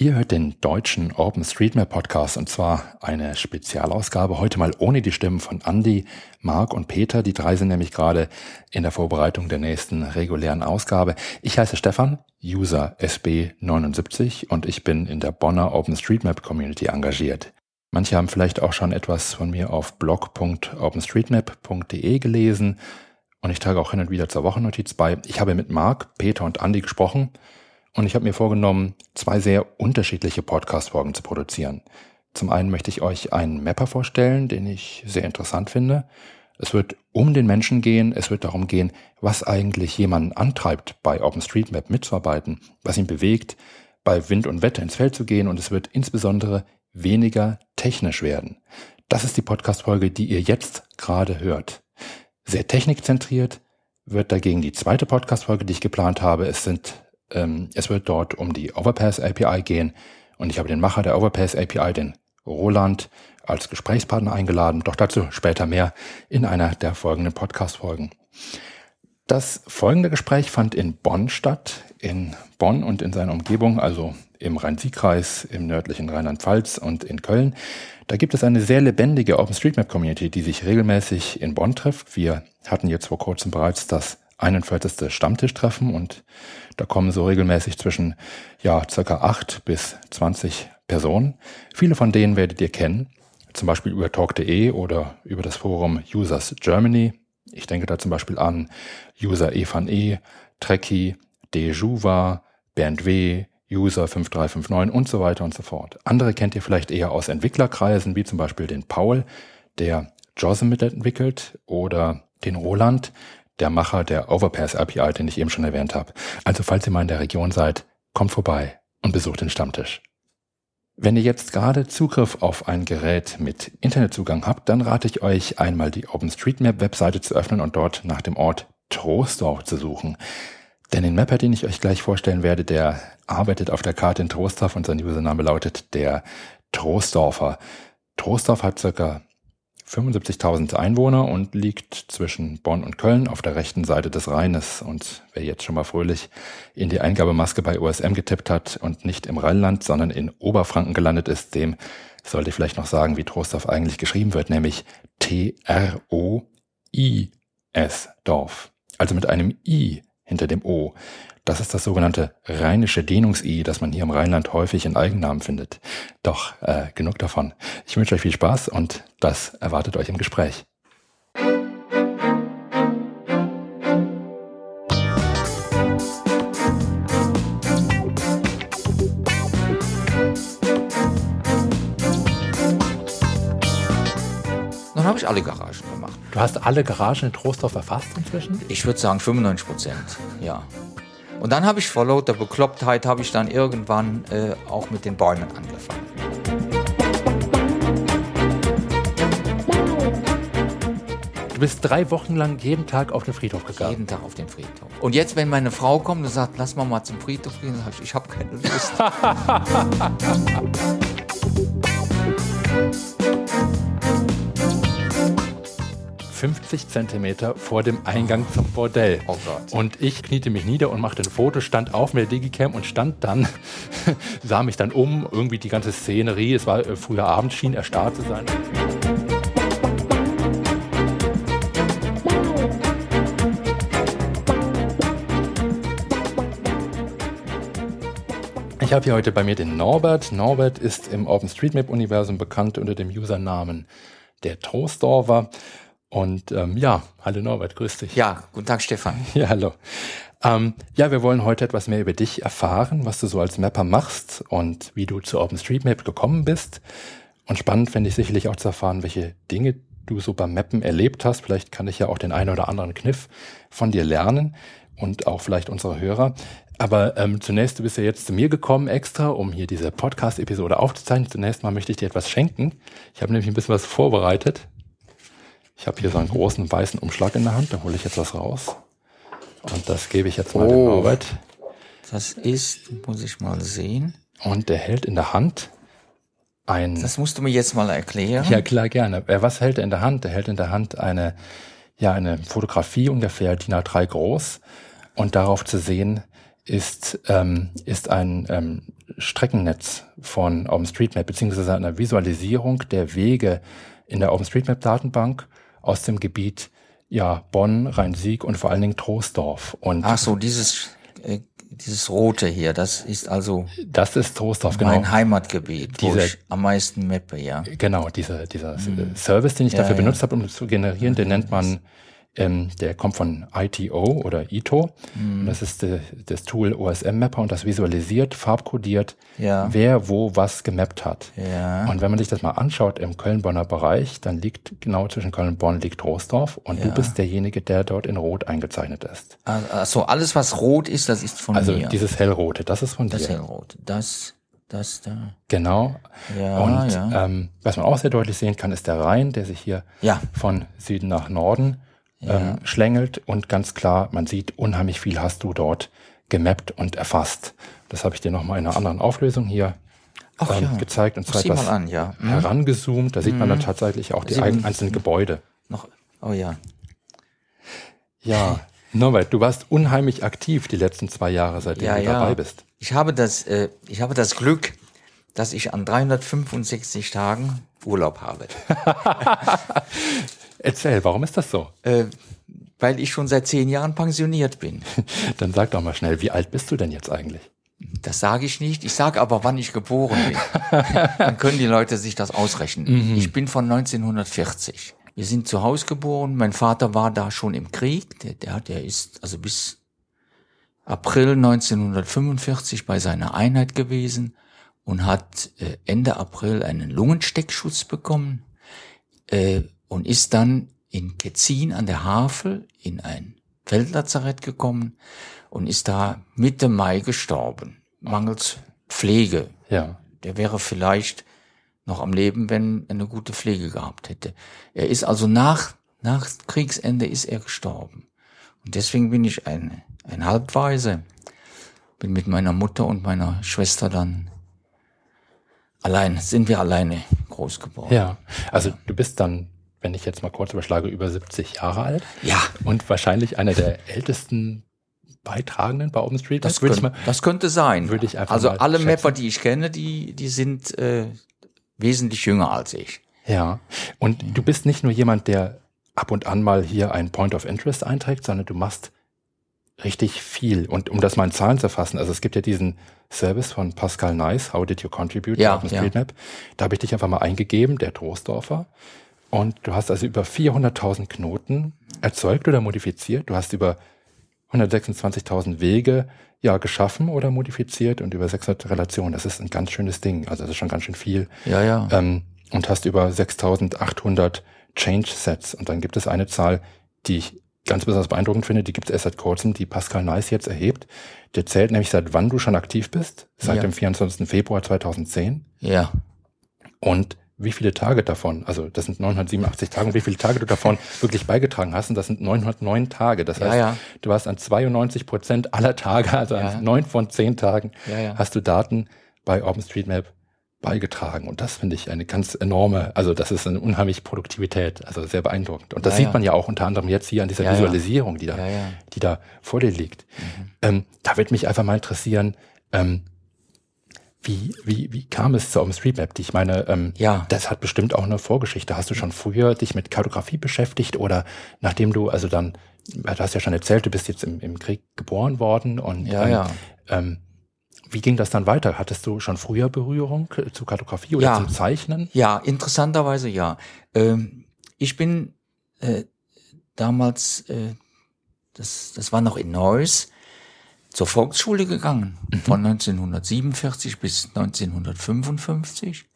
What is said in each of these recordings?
Ihr hört den deutschen OpenStreetMap Podcast und zwar eine Spezialausgabe. Heute mal ohne die Stimmen von Andy, Marc und Peter. Die drei sind nämlich gerade in der Vorbereitung der nächsten regulären Ausgabe. Ich heiße Stefan, User SB79 und ich bin in der Bonner OpenStreetMap Community engagiert. Manche haben vielleicht auch schon etwas von mir auf blog.openstreetmap.de gelesen und ich trage auch hin und wieder zur Wochennotiz bei. Ich habe mit Marc, Peter und Andy gesprochen und ich habe mir vorgenommen, zwei sehr unterschiedliche Podcast-Folgen zu produzieren. Zum einen möchte ich euch einen Mapper vorstellen, den ich sehr interessant finde. Es wird um den Menschen gehen, es wird darum gehen, was eigentlich jemanden antreibt, bei OpenStreetMap mitzuarbeiten, was ihn bewegt, bei Wind und Wetter ins Feld zu gehen und es wird insbesondere weniger technisch werden. Das ist die Podcast-Folge, die ihr jetzt gerade hört. Sehr technikzentriert wird dagegen die zweite Podcast-Folge, die ich geplant habe. Es sind ähm, es wird dort um die Overpass API gehen und ich habe den Macher der Overpass API, den Roland, als Gesprächspartner eingeladen. Doch dazu später mehr in einer der folgenden Podcast-Folgen. Das folgende Gespräch fand in Bonn statt, in Bonn und in seiner Umgebung, also im Rhein-Sieg-Kreis, im nördlichen Rheinland-Pfalz und in Köln. Da gibt es eine sehr lebendige OpenStreetMap-Community, die sich regelmäßig in Bonn trifft. Wir hatten jetzt vor kurzem bereits das 41. Stammtischtreffen und da kommen so regelmäßig zwischen ja circa acht bis 20 Personen. Viele von denen werdet ihr kennen, zum Beispiel über talk.de oder über das Forum Users Germany. Ich denke da zum Beispiel an User Evan E, Trekkie, Dejuva, Bernd W., User 5359 und so weiter und so fort. Andere kennt ihr vielleicht eher aus Entwicklerkreisen, wie zum Beispiel den Paul, der JOSM mitentwickelt, oder den Roland, der Macher der Overpass API, den ich eben schon erwähnt habe. Also falls ihr mal in der Region seid, kommt vorbei und besucht den Stammtisch. Wenn ihr jetzt gerade Zugriff auf ein Gerät mit Internetzugang habt, dann rate ich euch einmal die OpenStreetMap-Webseite zu öffnen und dort nach dem Ort Troisdorf zu suchen. Denn den Mapper, den ich euch gleich vorstellen werde, der arbeitet auf der Karte in Troisdorf und sein Username lautet der Troisdorfer. Troisdorf hat circa 75.000 Einwohner und liegt zwischen Bonn und Köln auf der rechten Seite des Rheines. Und wer jetzt schon mal fröhlich in die Eingabemaske bei OSM getippt hat und nicht im Rheinland, sondern in Oberfranken gelandet ist, dem sollte ich vielleicht noch sagen, wie Trostorf eigentlich geschrieben wird, nämlich T-R-O-I-S Dorf. Also mit einem I hinter dem O. Das ist das sogenannte rheinische Dehnungs-I, das man hier im Rheinland häufig in Eigennamen findet. Doch äh, genug davon. Ich wünsche euch viel Spaß und das erwartet euch im Gespräch. Dann habe ich alle Garagen gemacht. Du hast alle Garagen in Trostorf erfasst inzwischen? Ich würde sagen 95 Prozent, ja. Und dann habe ich vor lauter Beklopptheit, habe ich dann irgendwann äh, auch mit den Bäumen angefangen. Du bist drei Wochen lang jeden Tag auf den Friedhof gegangen. Jeden Tag auf den Friedhof. Und jetzt, wenn meine Frau kommt und sagt, lass mal mal zum Friedhof gehen, sage ich, ich habe keine Lust. 50 Zentimeter vor dem Eingang zum Bordell. Oh Gott. Und ich kniete mich nieder und machte ein Foto, stand auf mit der Digicam und stand dann, sah mich dann um, irgendwie die ganze Szenerie, es war äh, früher Abend, schien erstarrt zu sein. Ich habe hier heute bei mir den Norbert. Norbert ist im OpenStreetMap-Universum bekannt unter dem Usernamen der Troisdorfer. Und ähm, ja, hallo Norbert, grüß dich. Ja, guten Tag Stefan. Ja, hallo. Ähm, ja, wir wollen heute etwas mehr über dich erfahren, was du so als Mapper machst und wie du zu OpenStreetMap gekommen bist. Und spannend fände ich sicherlich auch zu erfahren, welche Dinge du so beim Mappen erlebt hast. Vielleicht kann ich ja auch den einen oder anderen Kniff von dir lernen und auch vielleicht unsere Hörer. Aber ähm, zunächst, du bist ja jetzt zu mir gekommen extra, um hier diese Podcast-Episode aufzuzeichnen. Zunächst mal möchte ich dir etwas schenken. Ich habe nämlich ein bisschen was vorbereitet. Ich habe hier so einen großen weißen Umschlag in der Hand, da hole ich jetzt was raus. Und das gebe ich jetzt mal oh, dem Norbert. Das ist, muss ich mal sehen. Und der hält in der Hand ein. Das musst du mir jetzt mal erklären. Ja, klar, gerne. Äh, was hält er in der Hand? Er hält in der Hand eine, ja, eine Fotografie ungefähr DIN A3 groß. Und darauf zu sehen ist, ähm, ist ein ähm, Streckennetz von OpenStreetMap beziehungsweise einer Visualisierung der Wege in der OpenStreetMap-Datenbank aus dem Gebiet ja Bonn, Rhein-Sieg und vor allen Dingen Troisdorf. Und Ach so, dieses äh, dieses rote hier, das ist also das ist Troisdorf, genau. mein Heimatgebiet, wo Diese- ich am meisten mappe, ja. Genau, dieser, dieser äh, Service, den ich Mhm. Ja, dafür ja. benutzt habe, um zu generieren, den nennt man, ähm, der kommt von ITO oder ITO. Mhm. Das ist äh, das Tool OSM Mapper und das visualisiert, farbkodiert, Ja. wer wo was gemappt hat. Ja. Und wenn man sich das mal anschaut im Köln-Bonner Bereich, dann liegt genau zwischen Köln und Bonn liegt Troisdorf und du Ja. bist derjenige, der dort in Rot eingezeichnet ist. Also alles, was rot ist, das ist von Also mir. dieses hellrote, das ist von das dir. hellrot. Das, das da. Genau. Ja, und ja. Ähm, was man auch sehr deutlich sehen kann, ist der Rhein, der sich hier Ja. von Süden nach Norden ähm, schlängelt und ganz klar, man sieht, unheimlich viel hast du dort gemappt und erfasst. Das habe ich dir nochmal in einer anderen Auflösung hier Ach ähm, ja. gezeigt und zwar etwas an, ja. Hm? herangezoomt. Da sieht man dann tatsächlich auch die ein- einzelnen Gebäude. Noch, oh ja. Ja, Norbert, du warst unheimlich aktiv die letzten zwei Jahre, seitdem Ja, du ja. dabei bist. Ich habe das, äh, ich habe das Glück, dass ich an 365 Tagen Urlaub habe. Erzähl, warum ist das so? äh, weil ich schon seit zehn Jahren pensioniert bin. Dann sag doch mal schnell, wie alt bist du denn jetzt eigentlich? Das sage ich nicht. Ich sage aber, wann ich geboren bin. Dann können die Leute sich das ausrechnen. Ich bin von 1940. Wir sind zu Hause geboren. Mein Vater war da schon im Krieg. Der, der, der ist also bis April 1945 bei seiner Einheit gewesen und hat äh, Ende April einen Lungensteckschutz bekommen äh, und ist dann in Ketzin an der Havel in ein Feldlazarett gekommen und ist da Mitte Mai gestorben, mangels Pflege. Ja. Der wäre vielleicht noch am Leben, wenn er eine gute Pflege gehabt hätte. Er ist also nach, nach Kriegsende ist er gestorben. Und deswegen bin ich ein, ein Halbweise. Bin mit meiner Mutter und meiner Schwester dann allein, sind wir alleine groß geworden. Ja. Also du bist dann, wenn ich jetzt mal kurz überschlage, über 70 Jahre alt. Ja, Und wahrscheinlich einer der ältesten Beitragenden bei OpenStreetMap. das, könnte, mal, das könnte sein. würde ich einfach also alle schätzen. Mapper, die ich kenne, die, die sind äh, wesentlich jünger als ich. ja. Und du bist nicht nur jemand, der ab und an mal hier ein Point of Interest einträgt, sondern du machst richtig viel. Und um das mal in Zahlen zu fassen, also es gibt ja diesen Service von Pascal Nice, How Did You Contribute Ja, to OpenStreetMap? Da habe ich dich einfach mal eingegeben, der Troisdorfer. Und du hast also über 400.000 Knoten erzeugt oder modifiziert. Du hast über 126.000 Wege ja geschaffen oder modifiziert und über 600 Relationen. Das ist ein ganz schönes Ding. Also das ist schon ganz schön viel. Ja, ja. Ähm, und hast über 6.800 Change Sets. Und dann gibt es eine Zahl, die ich ganz besonders beeindruckend finde, die gibt es erst seit kurzem, die Pascal Nice jetzt erhebt. Der zählt nämlich seit wann du schon aktiv bist. Seit Ja. dem 24. Februar 2010. ja. Und wie viele Tage davon, also das sind 987 Tage, und wie viele Tage du davon wirklich beigetragen hast, und das sind 909 Tage. Das Ja, heißt, ja. du hast an 92 Prozent aller Tage, also Ja. an neun von zehn Tagen, hast du Daten bei OpenStreetMap beigetragen. Und das finde ich eine ganz enorme, also das ist eine unheimliche Produktivität, also sehr beeindruckend. Und das sieht man ja auch unter anderem jetzt hier an dieser. Visualisierung, die da, die da vor dir liegt. Ähm, da wird mich einfach mal interessieren, ähm, wie, wie, wie kam es zur OpenStreetMap? Ich meine, ähm, Ja. das hat bestimmt auch eine Vorgeschichte. Hast du schon früher dich mit Kartografie beschäftigt oder nachdem du, also dann, du hast ja schon erzählt, du bist jetzt im, im Krieg geboren worden und Ja, ähm, ja. Ähm, wie ging das dann weiter? Hattest du schon früher Berührung zu Kartografie oder Ja. zum Zeichnen? Ja, interessanterweise ja. Ähm, ich bin äh, damals, äh, das, das war noch in Neuss, zur Volksschule gegangen, von 1947 bis 1955.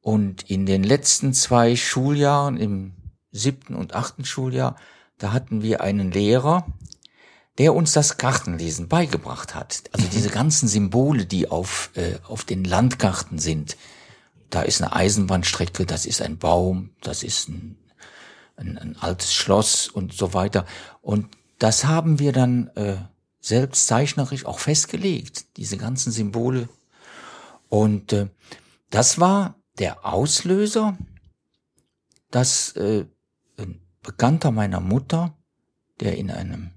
Und in den letzten zwei Schuljahren, im siebten und achten Schuljahr, da hatten wir einen Lehrer, der uns das Kartenlesen beigebracht hat. Also diese ganzen Symbole, die auf, äh, auf den Landkarten sind. Da ist eine Eisenbahnstrecke, das ist ein Baum, das ist ein, ein, ein altes Schloss und so weiter. Und das haben wir dann äh, selbst zeichnerisch auch festgelegt, diese ganzen Symbole. Und äh, das war der Auslöser, dass äh, ein Bekannter meiner Mutter, der in einem,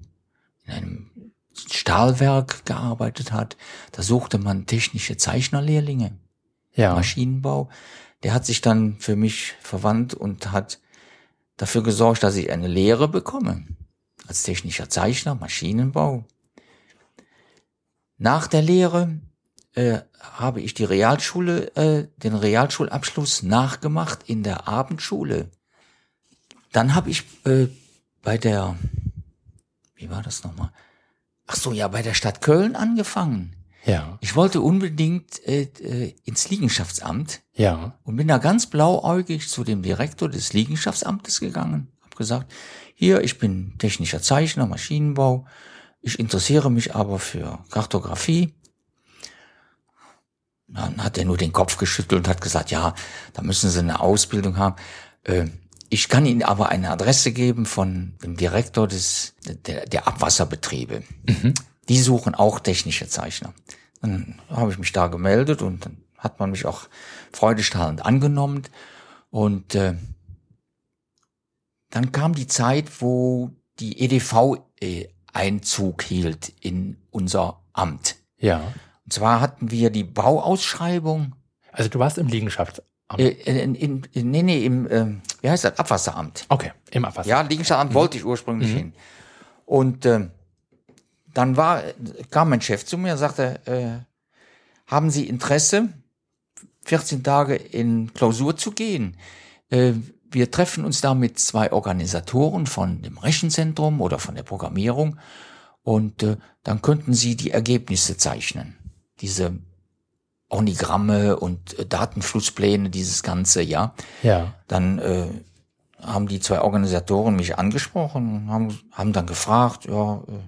in einem Stahlwerk gearbeitet hat. Da suchte man technische Zeichnerlehrlinge, Ja. Maschinenbau. Der hat sich dann für mich verwandt und hat dafür gesorgt, dass ich eine Lehre bekomme. Als technischer Zeichner, Maschinenbau. Nach der Lehre äh, habe ich die Realschule, äh, den Realschulabschluss nachgemacht in der Abendschule. Dann habe ich äh, bei der, wie war das nochmal? Ach so, ja, bei der Stadt Köln angefangen. Ja. Ich wollte unbedingt äh, äh, ins Liegenschaftsamt Ja. und bin da ganz blauäugig zu dem Direktor des Liegenschaftsamtes gegangen. Hab gesagt, hier, ich bin technischer Zeichner, Maschinenbau. Ich interessiere mich aber für Kartografie. Dann hat er nur den Kopf geschüttelt und hat gesagt, ja, da müssen Sie eine Ausbildung haben. Äh, ich kann Ihnen aber eine Adresse geben von dem Direktor des, der, der Abwasserbetriebe. Die suchen auch technische Zeichner. Dann habe ich mich da gemeldet und dann hat man mich auch freudestrahlend angenommen. Und äh, dann kam die Zeit, wo die EDV äh, Einzug hielt in unser Amt. Ja. Und zwar hatten wir die Bauausschreibung Also du warst im Liegenschaftsamt. äh, in, in, in, nee, nee, im, äh, wie heißt das, Abwasseramt. Okay, im Abwasser. Ja, Liegenschaftsamt wollte ich ursprünglich hin. Und äh, dann war, kam mein Chef zu mir und sagte, äh, haben Sie Interesse, 14 Tage in Klausur zu gehen? Äh, wir treffen uns da mit zwei Organisatoren von dem Rechenzentrum oder von der Programmierung und äh, dann könnten Sie die Ergebnisse zeichnen. Diese Ornigramme und äh, Datenflusspläne, dieses Ganze, ja Ja. dann äh, haben die zwei Organisatoren mich angesprochen und haben, haben dann gefragt, ja, äh,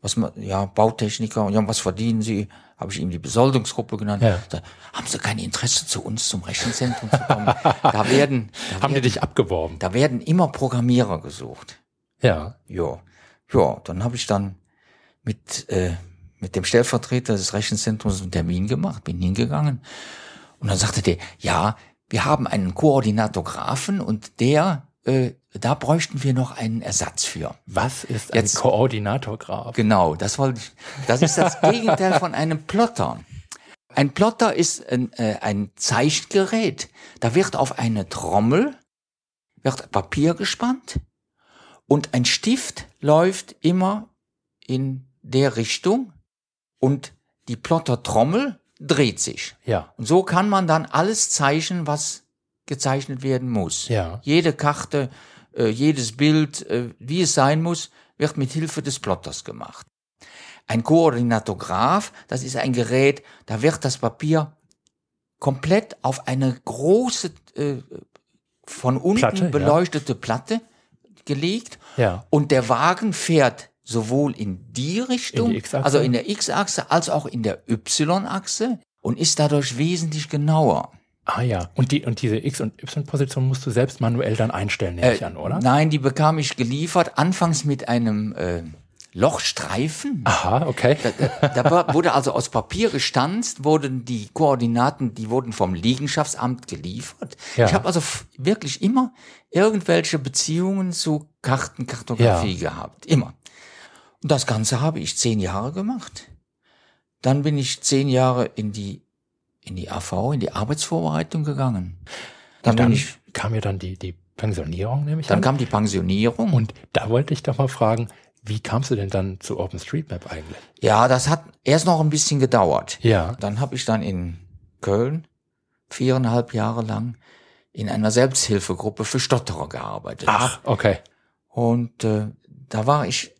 was ja, Bautechniker, ja, was verdienen Sie? Habe ich ihm die Besoldungsgruppe genannt. Ja. Da, haben Sie kein Interesse, zu uns zum Rechenzentrum zu kommen? da werden, da Haben die werden, dich abgeworben? da werden immer Programmierer gesucht. Ja. Ja, ja, dann habe ich dann mit, äh, mit dem Stellvertreter des Rechenzentrums einen Termin gemacht, bin hingegangen und dann sagte der, ja, wir haben einen Koordinatografen und der, äh, da bräuchten wir noch einen Ersatz für. Was ist ein Jetzt- Koordinatorgraf? Genau, das wollte ich. Das ist das Gegenteil von einem Plotter. Ein Plotter ist ein, äh, ein Zeichengerät. Da wird auf eine Trommel wird Papier gespannt und ein Stift läuft immer in der Richtung und die Plottertrommel dreht sich. Ja. Und so kann man dann alles zeichnen, was gezeichnet werden muss. Ja. Jede Karte, äh, jedes Bild, äh, wie es sein muss, wird mit Hilfe des Plotters gemacht. Ein Koordinatograph, das ist ein Gerät, da wird das Papier komplett auf eine große, äh, von unten Platte, ja. beleuchtete Platte gelegt Ja. und der Wagen fährt sowohl in die Richtung, In die also in der X-Achse, als auch in der Y-Achse und ist dadurch wesentlich genauer. Ah ja. Und die und diese X- und Y-Position musst du selbst manuell dann einstellen, nehme ich an, oder? Nein, die bekam ich geliefert, anfangs mit einem äh, Lochstreifen. Aha, okay. Da war- wurde also aus Papier gestanzt, wurden die Koordinaten, die wurden vom Liegenschaftsamt geliefert. Ja. Ich habe also wirklich immer irgendwelche Beziehungen zu Kartenkartografie gehabt. Immer. Und das Ganze habe ich zehn Jahre gemacht. Dann bin ich zehn Jahre in die, in die AV, in die Arbeitsvorbereitung gegangen. Dann, Dann ich, kam ja dann die, die Pensionierung, nehme ich dann an. kam die Pensionierung. Und da wollte ich doch mal fragen, wie kamst du denn dann zu OpenStreetMap eigentlich? Ja, das hat erst noch ein bisschen gedauert. Ja. Dann habe ich dann in Köln viereinhalb Jahre lang in einer Selbsthilfegruppe für Stotterer gearbeitet. Ach, okay. Und äh, da war ich,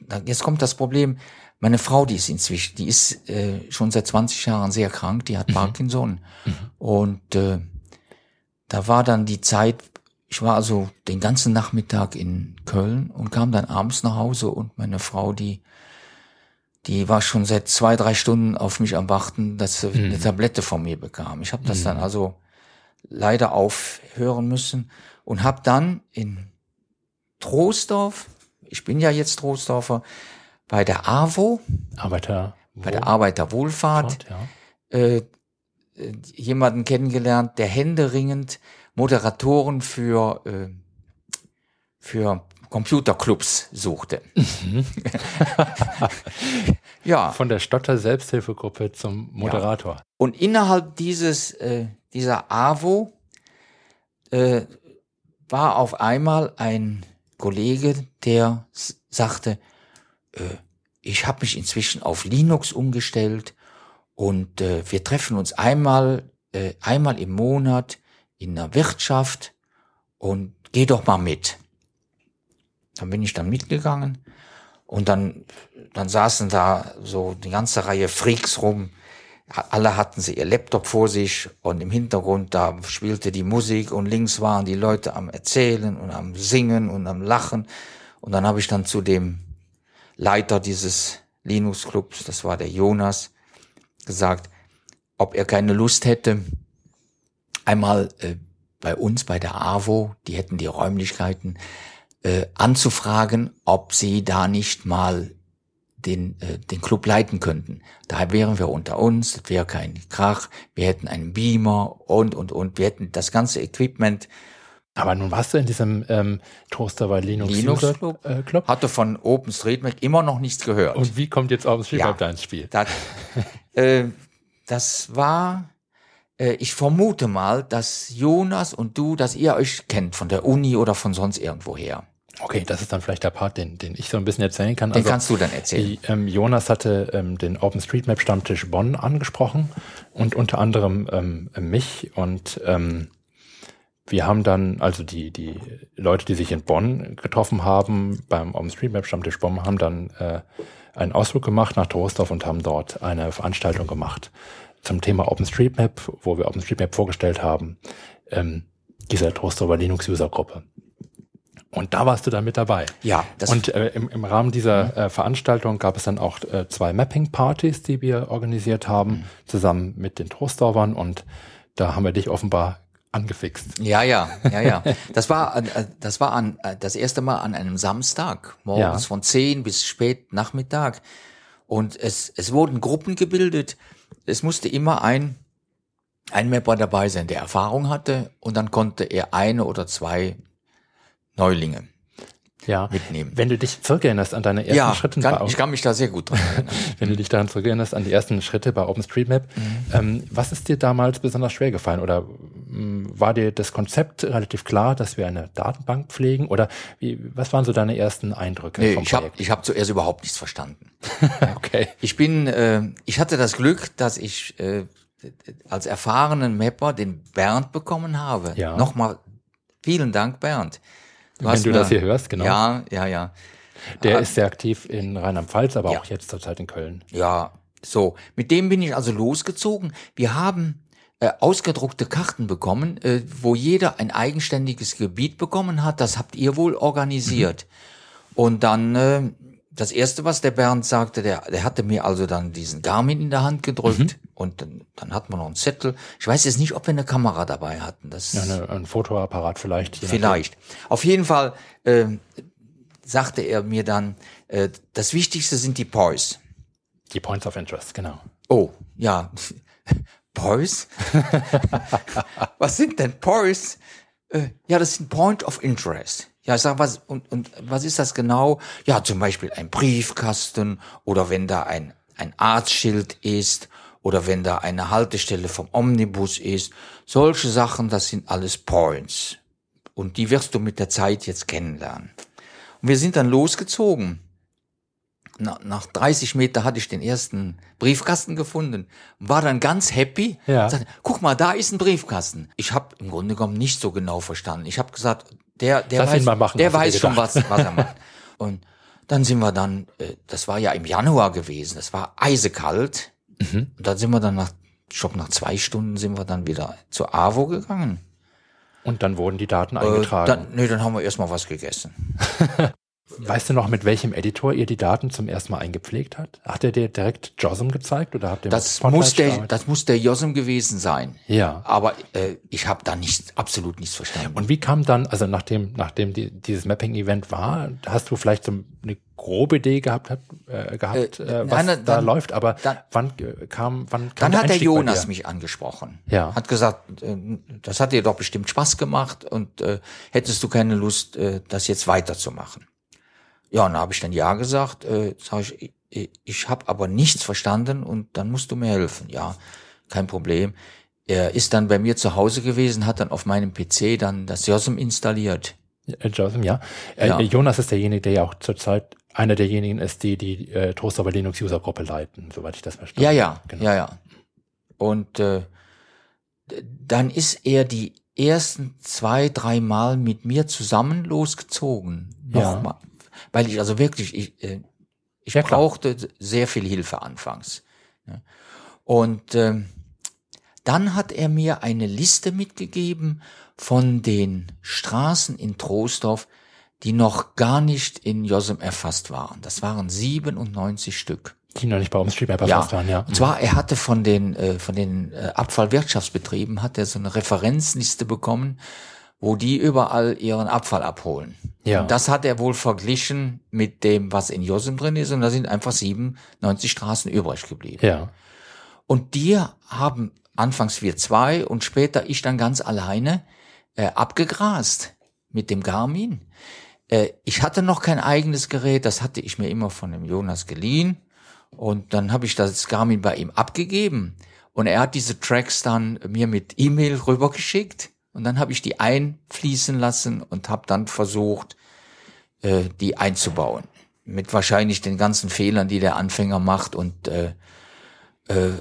da, jetzt kommt das Problem, meine Frau, die ist inzwischen, die ist äh, schon seit 20 Jahren sehr krank, die hat Parkinson. Und äh, da war dann die Zeit, ich war also den ganzen Nachmittag in Köln und kam dann abends nach Hause und meine Frau, die die war schon seit zwei, drei Stunden auf mich am Warten, dass sie eine Tablette von mir bekam. Ich habe das dann also leider aufhören müssen und habe dann in Troisdorf, ich bin ja jetzt Troisdorfer, bei der AWO, Arbeiter. bei der Arbeiterwohlfahrt, ja. äh, äh, jemanden kennengelernt, der händeringend Moderatoren für, äh, für Computerclubs suchte. ja. Von der Stotter Selbsthilfegruppe zum Moderator. Ja. Und innerhalb dieses, äh, dieser AWO äh, war auf einmal ein Kollege, der sagte, ich habe mich inzwischen auf Linux umgestellt und äh, wir treffen uns einmal, äh, einmal im Monat in der Wirtschaft und geh doch mal mit. Dann bin ich dann mitgegangen und dann, dann saßen da so die ganze Reihe Freaks rum. Alle hatten sie ihr Laptop vor sich und im Hintergrund da spielte die Musik und links waren die Leute am Erzählen und am Singen und am Lachen. Und dann habe ich dann zu dem Leiter dieses Linux-Clubs, das war der Jonas, gesagt, ob er keine Lust hätte, einmal äh, bei uns bei der AWO, die hätten die Räumlichkeiten, äh, anzufragen, ob sie da nicht mal den, äh, den Club leiten könnten. Da wären wir unter uns, das wäre kein Krach, wir hätten einen Beamer und, und, und, wir hätten das ganze Equipment. Aber nun warst du in diesem ähm, Toaster bei Linux, Linux User, Club, äh, Club? Hatte von OpenStreetMap immer noch nichts gehört. Und wie kommt jetzt OpenStreetMap ja, da ins Spiel? Das, äh, das war äh, ich vermute mal, dass Jonas und du, dass ihr euch kennt von der Uni oder von sonst irgendwoher. Okay, das ist dann vielleicht der Part, den, den ich so ein bisschen erzählen kann. Den also, kannst du dann erzählen. Die, ähm, Jonas hatte ähm, den OpenStreetMap Stammtisch Bonn angesprochen und unter anderem ähm, mich und ähm, wir haben dann, also die, die Leute, die sich in Bonn getroffen haben, beim OpenStreetMap Stammtisch Bonn, haben dann äh, einen Ausflug gemacht nach Troisdorf und haben dort eine Veranstaltung gemacht zum Thema OpenStreetMap, wo wir OpenStreetMap vorgestellt haben, ähm, dieser Trostorfer Linux User Gruppe. Und da warst du dann mit dabei. Ja. Das und äh, im, im Rahmen dieser äh, Veranstaltung gab es dann auch äh, zwei Mapping-Partys, die wir organisiert haben, mhm. zusammen mit den Trostorfern. Und da haben wir dich offenbar angefixt. Ja, ja, ja, ja. Das war, äh, das war an, äh, das erste Mal an einem Samstag, morgens ja. von 10 bis spät Nachmittag. Und es, es wurden Gruppen gebildet, es musste immer ein, ein Mapper dabei sein, der Erfahrung hatte und dann konnte er eine oder zwei Neulinge ja. mitnehmen. Wenn du dich zurückerinnerst an deine ersten ja, Schritte kann, ich kann mich da sehr gut dran erinnern. Wenn du dich daran zurückerinnerst an die ersten Schritte bei OpenStreetMap, mhm. ähm, was ist dir damals besonders schwer gefallen? Oder ähm, war dir das Konzept relativ klar, dass wir eine Datenbank pflegen? Oder wie, was waren so deine ersten Eindrücke nee, vom ich Projekt? Hab, ich habe zuerst überhaupt nichts verstanden. okay. Ich bin, äh, ich hatte das Glück, dass ich äh, als erfahrenen Mapper den Bernd bekommen habe. Ja. Nochmal vielen Dank, Bernd. Du Wenn du eine, das hier hörst, genau. Ja, ja, ja. Der ah, ist sehr aktiv in Rheinland-Pfalz, aber ja. auch jetzt zurzeit in Köln. Ja, so. Mit dem bin ich also losgezogen. Wir haben äh, ausgedruckte Karten bekommen, äh, wo jeder ein eigenständiges Gebiet bekommen hat. Das habt ihr wohl organisiert. Mhm. Und dann äh, das erste, was der Bernd sagte, der, der hatte mir also dann diesen Garmin in der Hand gedrückt mhm. und dann, dann hat man noch einen Zettel. Ich weiß jetzt nicht, ob wir eine Kamera dabei hatten. Das ja, eine, ein Fotoapparat vielleicht. Vielleicht. Auf jeden Fall äh, sagte er mir dann, äh, das Wichtigste sind die Poise. Die Points of Interest, genau. Oh, ja. Poise? was sind denn Poise? Äh, ja, das sind Point of Interest. Ja, ich sag, was, und, und was ist das genau? Ja, zum Beispiel ein Briefkasten oder wenn da ein, ein Arztschild ist oder wenn da eine Haltestelle vom Omnibus ist. Solche Sachen, das sind alles Points. Und die wirst du mit der Zeit jetzt kennenlernen. Und wir sind dann losgezogen. Na, nach 30 Meter hatte ich den ersten Briefkasten gefunden, war dann ganz happy. Ja. Sagte, Guck mal, da ist ein Briefkasten. Ich habe im Grunde genommen nicht so genau verstanden. Ich habe gesagt, der, der Lass weiß, machen, der weiß schon, was, was er macht. Und dann sind wir dann, äh, das war ja im Januar gewesen, es war eisekalt. Mhm. Und dann sind wir dann nach, ich glaube nach zwei Stunden sind wir dann wieder zur AWO gegangen. Und dann wurden die Daten eingetragen? Äh, dann, nee, dann haben wir erstmal was gegessen. Weißt du noch, mit welchem Editor ihr die Daten zum ersten Mal eingepflegt habt? Hat er dir direkt JOSM gezeigt oder habt ihr das muss der, Das muss der JOSM gewesen sein. Ja. Aber äh, ich habe da nicht, absolut nichts verstanden. Und wie kam dann, also nachdem, nachdem die, dieses Mapping-Event war, hast du vielleicht so eine grobe Idee gehabt, äh, gehabt äh, äh was nein, da läuft, aber dann, wann kam, wann kam Dann hat der Jonas mich angesprochen. Ja. Hat gesagt, äh, das hat dir doch bestimmt Spaß gemacht und äh, hättest du keine Lust, äh, das jetzt weiterzumachen. Ja, und da habe ich dann ja gesagt, äh, sag ich, ich, ich habe aber nichts verstanden und dann musst du mir helfen. Ja, kein Problem. Er ist dann bei mir zu Hause gewesen, hat dann auf meinem PC dann das JOSM installiert. Äh, Josem, ja. Äh, Ja. Jonas ist derjenige, der ja auch zurzeit einer derjenigen ist, die die äh, Toaster bei Linux User Gruppe leiten, soweit ich das verstanden Ja, ja, Genau. ja, ja. Und äh, dann ist er die ersten zwei, drei Mal mit mir zusammen losgezogen. Ja. Nochmal. Weil ich also wirklich, ich, äh, ich Ja, brauchte sehr viel Hilfe anfangs. Ja. Und ähm, dann hat er mir eine Liste mitgegeben von den Straßen in Troisdorf, die noch gar nicht in Josem erfasst waren. Das waren 97 Stück. Die noch nicht bei OpenStreetMap erfasst waren, ja. Und zwar, er hatte von den, äh, von den äh, Abfallwirtschaftsbetrieben, hat er so eine Referenzliste bekommen, wo die überall ihren Abfall abholen. Ja. Und das hat er wohl verglichen mit dem, was in Josem drin ist, und da sind einfach 97 Straßen übrig geblieben. Ja. Und die haben anfangs wir zwei und später ich dann ganz alleine äh, abgegrast mit dem Garmin. Äh, ich hatte noch kein eigenes Gerät, das hatte ich mir immer von dem Jonas geliehen. Und dann habe ich das Garmin bei ihm abgegeben. Und er hat diese Tracks dann mir mit E-Mail rübergeschickt. Und dann habe ich die einfließen lassen und habe dann versucht, äh, die einzubauen. Mit wahrscheinlich den ganzen Fehlern, die der Anfänger macht. Und äh, äh,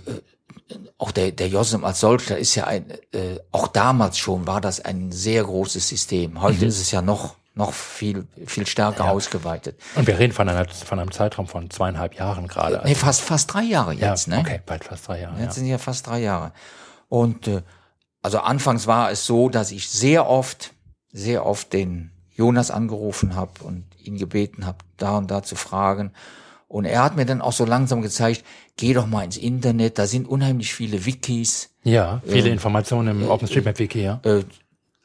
auch der, der Josem als solcher ist ja ein, äh, auch damals schon war das ein sehr großes System. Heute ist es ja noch, noch viel, viel stärker ausgeweitet. Und wir reden von, einer, von einem Zeitraum von zweieinhalb Jahren gerade. Nee, fast, fast drei Jahre ja, jetzt, ne? okay, bald fast drei Jahre. Jetzt Ja. sind ja fast drei Jahre. Und äh, also anfangs war es so, dass ich sehr oft, sehr oft den Jonas angerufen habe und ihn gebeten habe, da und da zu fragen. Und er hat mir dann auch so langsam gezeigt, geh doch mal ins Internet, da sind unheimlich viele Wikis. ja, viele Informationen im OpenStreetMap-Wiki, ja. Äh,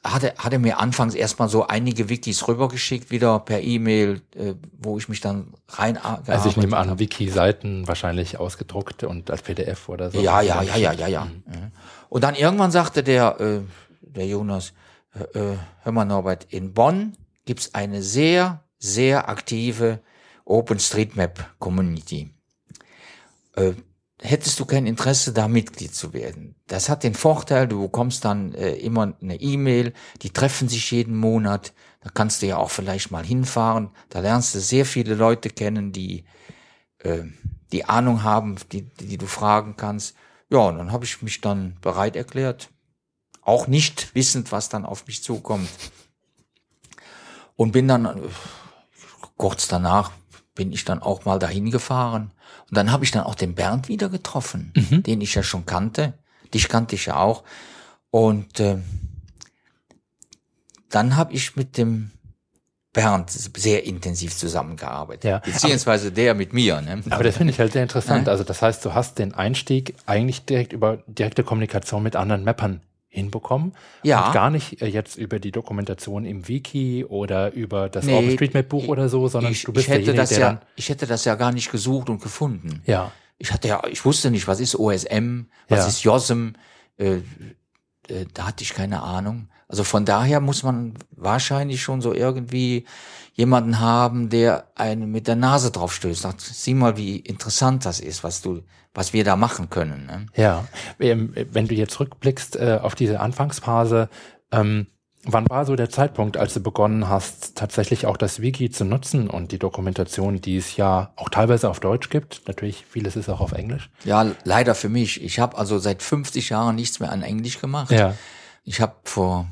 hat er, hat er mir anfangs erstmal so einige Wikis rübergeschickt, wieder per E-Mail, äh, wo ich mich dann rein Also ich nehme an, Wiki-Seiten wahrscheinlich ausgedruckt und als PDF oder so. Ja, ja, ja, ja, ja, ja. Mhm. Und dann irgendwann sagte der, äh, der Jonas, äh, äh, hör mal Norbert, in Bonn gibt's eine sehr, sehr aktive OpenStreetMap-Community. Äh, hättest du kein Interesse, da Mitglied zu werden? Das hat den Vorteil, du bekommst dann äh, immer eine E-Mail, die treffen sich jeden Monat, da kannst du ja auch vielleicht mal hinfahren, da lernst du sehr viele Leute kennen, die äh, die Ahnung haben, die, die, die du fragen kannst. Ja, und dann habe ich mich dann bereit erklärt, auch nicht wissend, was dann auf mich zukommt. Und bin dann kurz danach bin ich dann auch mal dahin gefahren. Und dann habe ich dann auch den Bernd wieder getroffen, den ich ja schon kannte. Dich kannte ich ja auch. Und äh, dann habe ich mit dem Bernd sehr intensiv zusammengearbeitet. Ja, Beziehungsweise der mit mir. Ne? Aber das finde ich halt sehr interessant. Also das heißt, du hast den Einstieg eigentlich direkt über direkte Kommunikation mit anderen Mappern hinbekommen. Ja. Und gar nicht äh, jetzt über die Dokumentation im Wiki oder über das Nee, OpenStreetMap-Buch oder so, sondern ich, du bist ich hätte das ja, ich hätte das ja gar nicht gesucht und gefunden. Ja, Ich hatte ja, ich wusste nicht, was ist OSM, was Ja. ist JOSM, äh, äh, da hatte ich keine Ahnung. Also von daher muss man wahrscheinlich schon so irgendwie jemanden haben, der einen mit der Nase drauf stößt. Sagt, sieh mal, wie interessant das ist, was du, was wir da machen können. Ne? ja. Ähm, Wenn du jetzt rückblickst äh, auf diese Anfangsphase, ähm, wann war so der Zeitpunkt, als du begonnen hast, tatsächlich auch das Wiki zu nutzen und die Dokumentation, die es ja auch teilweise auf Deutsch gibt, natürlich vieles ist auch auf Englisch. Ja, leider für mich. Ich habe also seit 50 Jahren nichts mehr an Englisch gemacht. Ja. Ich habe vor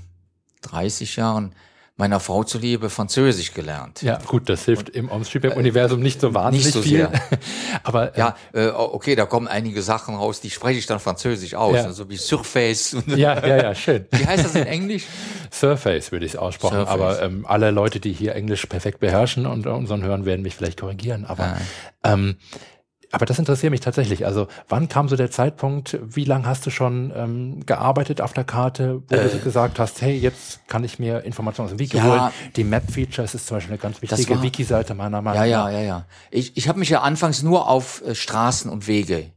30 Jahren meiner Frau zuliebe Französisch gelernt. Ja, gut, das hilft im OpenStreetMap-Universum nicht so wahnsinnig nicht so viel. Aber äh, Ja, äh, okay, da kommen einige Sachen raus, die spreche ich dann französisch aus, Ja. also wie Surface. Und ja, ja, ja, schön. Wie heißt das in Englisch? Surface würde ich es aussprechen, Surface. aber ähm, alle Leute, die hier Englisch perfekt beherrschen und unseren hören, werden mich vielleicht korrigieren. Aber, ähm, aber das interessiert mich tatsächlich. Also wann kam so der Zeitpunkt, wie lange hast du schon ähm, gearbeitet auf der Karte, wo du gesagt hast, hey, jetzt kann ich mir Informationen aus dem Wiki Ja. holen. Die Map-Features ist zum Beispiel eine ganz wichtige Wiki-Seite meiner Meinung Ja, nach. ja, ja, ja. Ich, ich habe mich ja anfangs nur auf äh, Straßen und Wege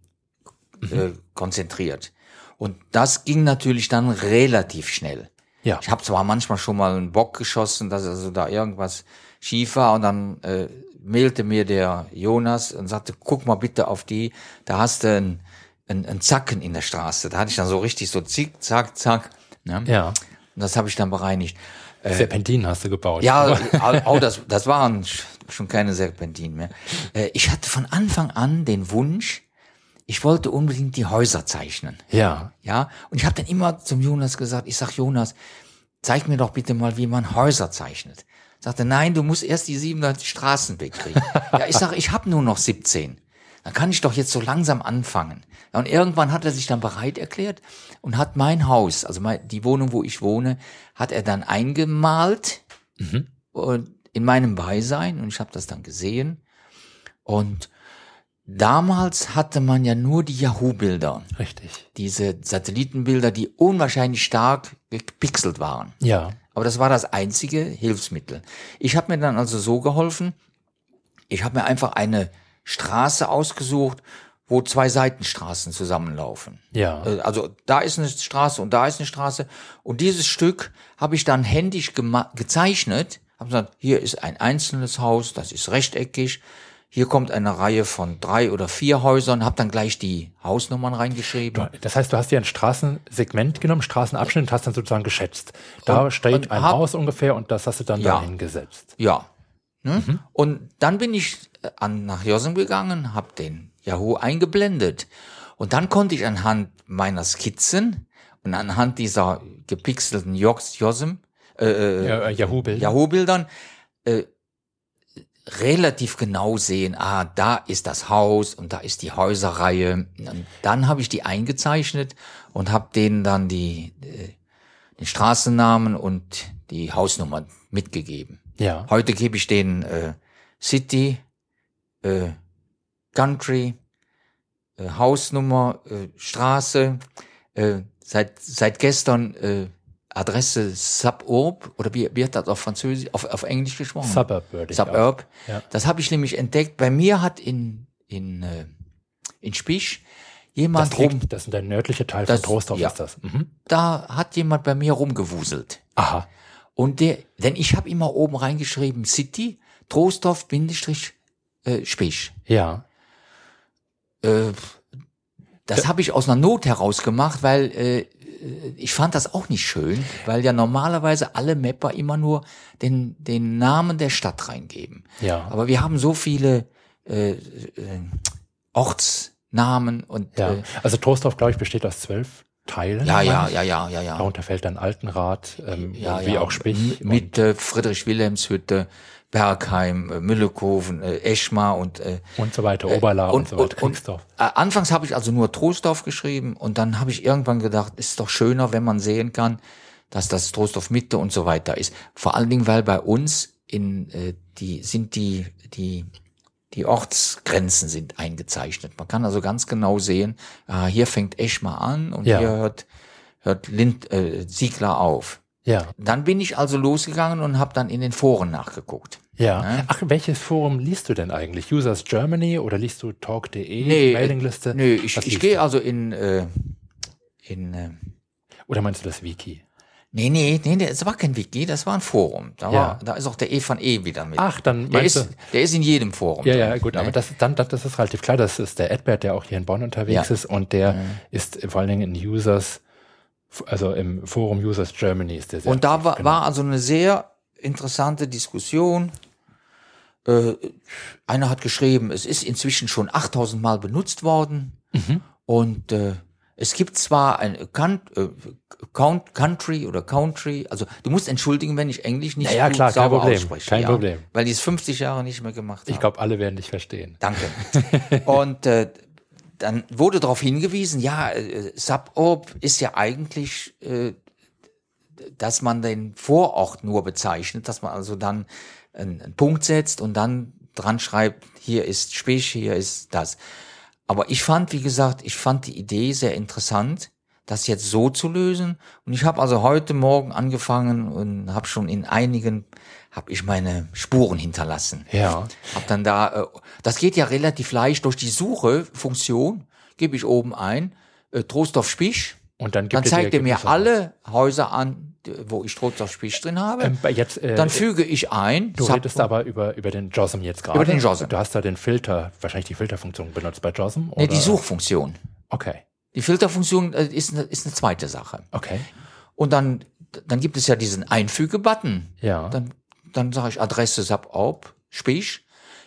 äh, konzentriert. Und das ging natürlich dann relativ schnell. Ja. Ich habe zwar manchmal schon mal einen Bock geschossen, dass also da irgendwas schief war und dann äh, mailte mir der Jonas und sagte, guck mal bitte auf die, da hast du ein, ein, ein Zacken in der Straße. Da hatte ich dann so richtig so zick, zack, zack. Ne? Ja. Und das habe ich dann bereinigt. Serpentinen hast du gebaut. Ja, oh, das, das waren schon keine Serpentinen mehr. Äh, Ich hatte von Anfang an den Wunsch, ich wollte unbedingt die Häuser zeichnen. Ja. Ja, und ich habe dann immer zum Jonas gesagt, ich sag Jonas, zeig mir doch bitte mal, wie man Häuser zeichnet. Sagte, nein, du musst erst die 700 Straßen wegkriegen. ja, ich sage, ich habe nur noch 17. Dann kann ich doch jetzt so langsam anfangen. Ja, und irgendwann hat er sich dann bereit erklärt und hat mein Haus, also mein, die Wohnung, wo ich wohne, hat er dann eingemalt und in meinem Beisein und ich habe das dann gesehen. Und damals hatte man ja nur die Yahoo-Bilder Richtig. diese Satellitenbilder, die unwahrscheinlich stark gepixelt waren. Ja. Aber das war das einzige Hilfsmittel. Ich habe mir dann also so geholfen, ich habe mir einfach eine Straße ausgesucht, wo zwei Seitenstraßen zusammenlaufen. Ja. Äh, Also da ist eine Straße und da ist eine Straße. Und dieses Stück habe ich dann händisch gezeichnet. Habe gesagt, hier ist ein einzelnes Haus, das ist rechteckig. Hier kommt eine Reihe von drei oder vier Häusern. Habe dann gleich die Hausnummern reingeschrieben. Das heißt, du hast dir ein Straßensegment genommen, Straßenabschnitt und hast dann sozusagen geschätzt. Da Und- steht und ein hab- Haus ungefähr und das hast du dann Ja. da hingesetzt. Ja. Ne? Und dann bin ich äh, an, nach Josem gegangen, habe den Yahoo eingeblendet. Und dann konnte ich anhand meiner Skizzen und anhand dieser gepixelten Jos- Josem, äh, äh, Ja, äh, Yahoo-Bilder. Yahoo-Bildern äh, relativ genau sehen, ah, da ist das Haus und da ist die Häuserreihe. Und dann habe ich die eingezeichnet und habe denen dann die, äh, den Straßennamen und die Hausnummern mitgegeben. Ja. Heute gebe ich denen äh, City, äh, Country, äh, Hausnummer, äh, Straße, äh, seit, seit gestern äh, Adresse Suburb oder wie wird das auf Französisch, auf, auf Englisch gesprochen? Suburb würde ich Suburb. Ja. Das habe ich nämlich entdeckt. Bei mir hat in, in, äh, in Spisch jemand Das, rum, liegt, das ist der nördliche Teil Das- von Trostorf ja. ist das. Mhm. da hat jemand bei mir rumgewuselt. Aha. Und der, denn ich habe immer oben reingeschrieben City, Trostorf, Bindestrich, äh, Spisch. Ja. Äh, das habe ich aus einer Not heraus gemacht, weil äh, ich fand das auch nicht schön, weil ja normalerweise alle Mapper immer nur den, den Namen der Stadt reingeben. Ja. Aber wir haben so viele äh, äh, Ortsnamen und Ja. äh, Also Trostorf, glaube ich, besteht aus zwölf Teilen. ja, ja, ja, ja, ja, ja. Darunter fällt dann Altenrad, ähm, ja, wie ja. auch Spich. M- Mitte, Friedrich-Wilhelms-Hütte, Bergheim, äh, Müllekoven, äh, Eschmar und äh, und so weiter, Oberla und, so weiter, und, äh, anfangs habe ich also nur Trostorf geschrieben und dann habe ich irgendwann gedacht, ist doch schöner, wenn man sehen kann, dass das Trostorf Mitte und so weiter ist. Vor allen Dingen, weil bei uns in äh, die sind die die die Ortsgrenzen sind eingezeichnet. Man kann also ganz genau sehen, ah, hier fängt Eschmar an und Ja. hier hört hört Lind, äh, Siegler auf. Ja. Dann bin ich also losgegangen und habe dann in den Foren nachgeguckt. Ja. Ne? Ach, welches Forum liest du denn eigentlich? Users Germany oder liest du talk.de, Mailingliste? Nee, ich, ich gehe also in, äh, in äh, Oder meinst du das Wiki? Nee, nee, nee, das war kein Wiki, das war ein Forum. Da, Ja. war, da ist auch der E von E wieder mit. Ach, dann der, ist, du. der ist in jedem Forum. Ja, drin, ja, gut, ne? aber das, dann, das, ist relativ klar. Das ist der Edbert, der auch hier in Bonn unterwegs Ja. ist und der ist vor allen Dingen in Users, also im Forum Users Germany ist der sehr Und da war, genau. war also eine sehr interessante Diskussion. Äh, einer hat geschrieben, es ist inzwischen schon 8000 Mal benutzt worden. Mhm. Und äh, es gibt zwar ein Count, äh, Count, Country oder Country, also du musst entschuldigen, wenn ich Englisch nicht Ja, ja, gut klar, kein sauber Problem, ausspreche. kein ja, Problem. Weil die es 50 Jahre nicht mehr gemacht haben. Ich glaube, alle werden dich verstehen. Danke. Und äh, dann wurde darauf hingewiesen, ja, äh, Suburb ist ja eigentlich, äh, dass man den Vorort nur bezeichnet, dass man also dann einen, einen Punkt setzt und dann dran schreibt, hier ist Spich, hier ist das. Aber ich fand, wie gesagt, ich fand die Idee sehr interessant, das jetzt so zu lösen. Und ich habe also heute Morgen angefangen und habe schon in einigen, habe ich meine Spuren hinterlassen. Ja. Hab dann da, äh, das geht ja relativ leicht durch die Suche-Funktion, gebe ich oben ein, äh, Trostorf Spisch Und dann, gibt Dann zeigt er mir alle Häuser an, wo ich Trostdorf-Spich drin habe. Ähm, jetzt, äh, dann füge ich ein. Du Zap- redest aber über, über den JOSM jetzt gerade. Über den JOSM. Du hast da den Filter, wahrscheinlich die Filterfunktion benutzt bei JOSM? nee, oder? die Suchfunktion. Okay, Die Filterfunktion äh, ist eine, ist eine zweite Sache. okay. Und dann, dann gibt es ja diesen Einfüge-Button. Ja. Dann, dann sage ich Adresse Sub-Aub, Spich,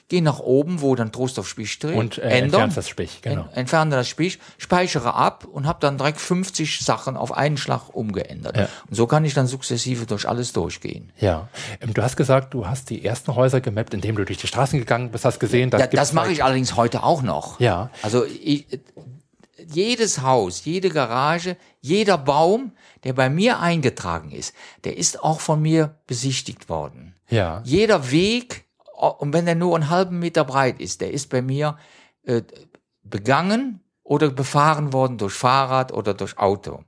gehe nach oben, wo dann Trost auf Spich drin, Und äh, entfernst das Spich, genau. en- entferne das Spich, speichere ab und habe dann direkt 50 Sachen auf einen Schlag umgeändert. Ja. Und so kann ich dann sukzessive durch alles durchgehen. Ja. Ähm, Du hast gesagt, du hast die ersten Häuser gemappt, indem du durch die Straßen gegangen bist, hast gesehen, da Da, gibt's das mache ich allerdings heute auch noch. Ja. Also ich, jedes Haus, jede Garage, jeder Baum, der bei mir eingetragen ist, der ist auch von mir besichtigt worden. Ja. Jeder Weg, und wenn er nur einen halben Meter breit ist, der ist bei mir äh, begangen oder befahren worden durch Fahrrad oder durch Auto.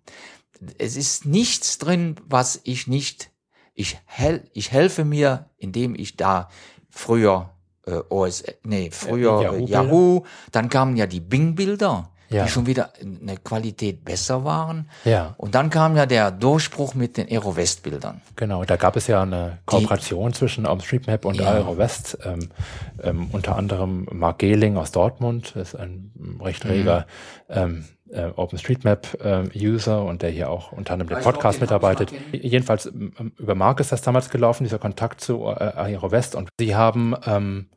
Es ist nichts drin, was ich nicht, ich, hel, ich helfe mir, indem ich da früher äh, OS, nee, früher Äh, Yahoo? Yahoo dann kamen ja die Bing-Bilder, Ja. die schon wieder eine Qualität besser waren. Ja. Und dann kam ja der Durchbruch mit den Aero-West-Bildern. Genau, da gab es ja eine Kooperation zwischen OpenStreetMap und Ja. AeroWest. Ähm, ähm, unter anderem Mark Gehling aus Dortmund, ist ein recht Mhm. reger ähm, äh, OpenStreetMap-User und der hier auch unter anderem den Podcast mitarbeitet. Jedenfalls über Mark ist das damals gelaufen, dieser Kontakt zu äh, AeroWest und sie haben ähm,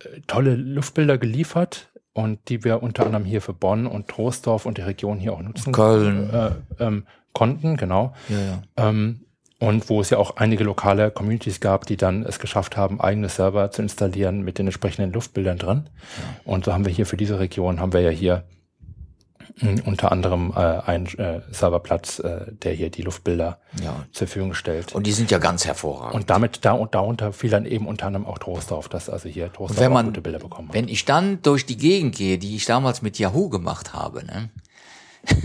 äh, tolle Luftbilder geliefert und die wir unter anderem hier für Bonn und Troisdorf und die Region hier auch nutzen Köln. Äh, ähm, konnten, genau. Ja, ja. Ähm, und wo es ja auch einige lokale Communities gab, die dann es geschafft haben, eigene Server zu installieren mit den entsprechenden Luftbildern drin. Und so haben wir hier für diese Region, haben wir ja hier unter anderem äh, einen äh, Serverplatz, äh, der hier die Luftbilder Ja. zur Verfügung stellt. Und die sind ja ganz hervorragend. Und damit da und darunter fiel dann eben unter anderem auch Trostorf, dass also hier Trostorf man, gute Bilder bekommen hat. wenn ich dann durch die Gegend gehe, die ich damals mit Yahoo gemacht habe, ne?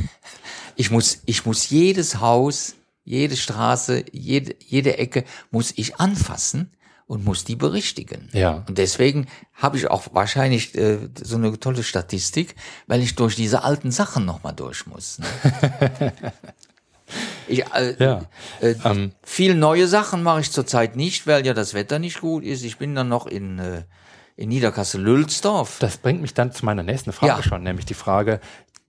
ich muss, ich muss jedes Haus, jede Straße, jede, jede Ecke muss ich anfassen und muss die berichtigen. Ja. Und deswegen habe ich auch wahrscheinlich äh, so eine tolle Statistik, weil ich durch diese alten Sachen nochmal durch muss. Ne? ich, äh, Ja. äh, Ähm. viel neue Sachen mache ich zurzeit nicht, weil ja das Wetter nicht gut ist. Ich bin dann noch in, äh, in Niederkassel-Lülsdorf. Das bringt mich dann zu meiner nächsten Frage Ja. schon, nämlich die Frage,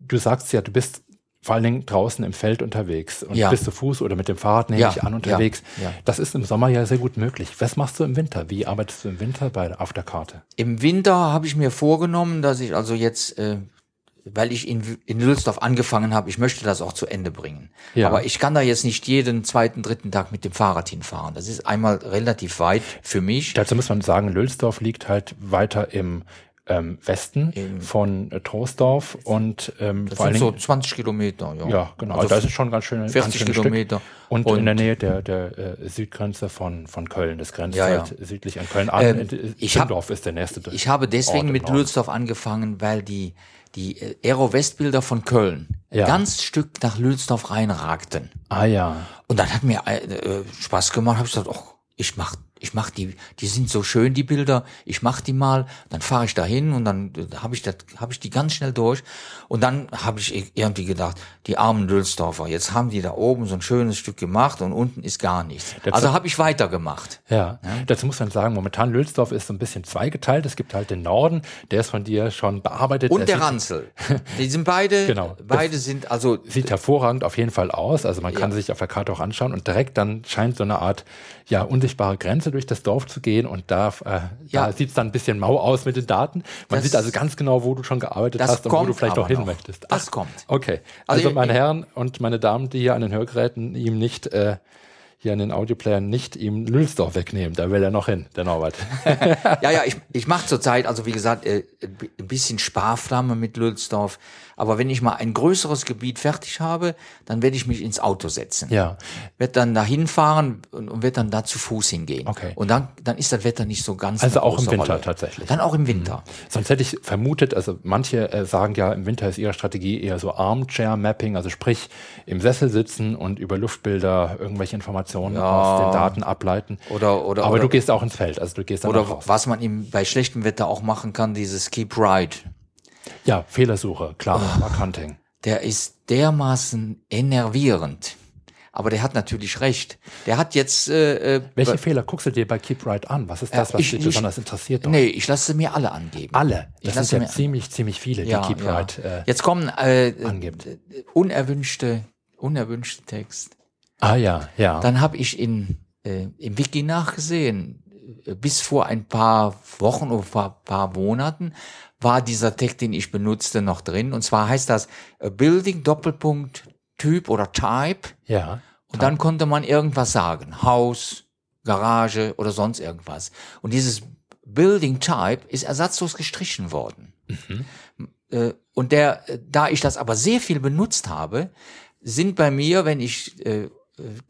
du sagst ja, du bist vor allen Dingen draußen im Feld unterwegs und Ja. bist zu Fuß oder mit dem Fahrrad, nehme Ja, ich an, unterwegs. ja. Das ist im Sommer ja sehr gut möglich. Was machst du im Winter? Wie arbeitest du im Winter bei, auf der Karte? Im Winter habe ich mir vorgenommen, dass ich also jetzt, äh, weil ich in, in Lülsdorf angefangen habe, ich möchte das auch zu Ende bringen. Aber ich kann da jetzt nicht jeden zweiten, dritten Tag mit dem Fahrrad hinfahren. Das ist einmal relativ weit für mich. Dazu muss man sagen, Lülsdorf liegt halt weiter im ähm, Westen von äh, Troisdorf und ähm, Das vor allen sind so Dingen 20 Kilometer, ja. Ja, genau. Also das ist schon ganz schön. 40 ganz Kilometer. Und, Und- in der Nähe der, der äh, Südgrenze von, von Köln. Das grenzt Ja, ja. halt südlich an Köln an. Ähm, Äh, ich hab- ist der nächste. Ich habe deswegen mit. Lülsdorf angefangen, weil die, die äh, Aero-West-Bilder von Köln Ja. ganz Stück nach Lülsdorf reinragten. Ah ja. Und dann hat mir äh, äh, Spaß gemacht, habe ich gesagt, ach, ich mach, ich mach die, die sind so schön die Bilder, ich mach die mal, dann fahre ich da hin und dann habe ich das, habe ich die ganz schnell durch und dann habe ich irgendwie gedacht, die armen Lülsdorfer, jetzt haben die da oben so ein schönes Stück gemacht und unten ist gar nichts. Also habe ich weitergemacht. Ja. dazu muss man sagen, momentan Lülsdorf ist so ein bisschen zweigeteilt. Es gibt halt den Norden, der ist von dir schon bearbeitet. Und der Ranzel. Die sind beide, Genau. beide sind also sieht hervorragend auf jeden Fall aus. Also man kann sich auf der Karte auch anschauen und direkt dann scheint so eine Art ja unsichtbare Grenze durch das Dorf zu gehen und da, äh, Ja. da sieht es dann ein bisschen mau aus mit den Daten. Man Das- sieht also ganz genau, wo du schon gearbeitet hast und wo du vielleicht auch aber hin noch. möchtest. Das kommt. Okay. Also Also, meine ich- Herren und meine Damen, die hier an den Hörgeräten ihm nicht äh, hier an den Audioplayern nicht ihm Lülsdorf wegnehmen. Da will er noch hin, der Norbert. ja, ja, ich, ich mache zurzeit, also wie gesagt, äh, ein bisschen Sparflamme mit Lülsdorf. Aber wenn ich mal ein größeres Gebiet fertig habe, dann werde ich mich ins Auto setzen. ja. Werd dann dahin fahren und, und werd dann da zu Fuß hingehen. Okay. Und dann, dann ist das Wetter nicht so ganz. Also auch im Winter Rolle. tatsächlich. Dann auch im Winter. Sonst hätte ich vermutet, also manche äh, sagen ja, im Winter ist ihre Strategie eher so Armchair-Mapping, also sprich im Sessel sitzen und über Luftbilder irgendwelche Informationen aus den Daten ableiten. Oder- oder- Aber oder- du gehst auch ins Feld, also du gehst dann Oder was man im, bei schlechtem Wetter auch machen kann, dieses Keep Ride. Ja, Fehlersuche, klar, Oh. Bug Hunting. der ist dermaßen enervierend. Aber der hat natürlich recht. Der hat jetzt. Äh, äh, Welche Fehler guckst du dir bei Keep Right an? Was ist das, was ich- dich ich- besonders interessiert? dort? Nee, ich lasse mir alle angeben. Alle. Ich Das lasse sind ja mir- ziemlich, ziemlich viele, die Ja, Keep ja. Right äh, Jetzt kommen äh, angibt. unerwünschte, unerwünschte Text. Ah ja, ja. Dann habe ich in, äh, im Wiki nachgesehen, äh, bis vor ein paar Wochen oder paar, paar Monaten war dieser Text, den ich benutzte, noch drin. Und zwar heißt das äh, Building Doppelpunkt Typ oder Type. ja. Und dann konnte man irgendwas sagen. Haus, Garage oder sonst irgendwas. Und dieses Building Type ist ersatzlos gestrichen worden. Äh, Und der, äh, da ich das aber sehr viel benutzt habe, sind bei mir, wenn ich äh,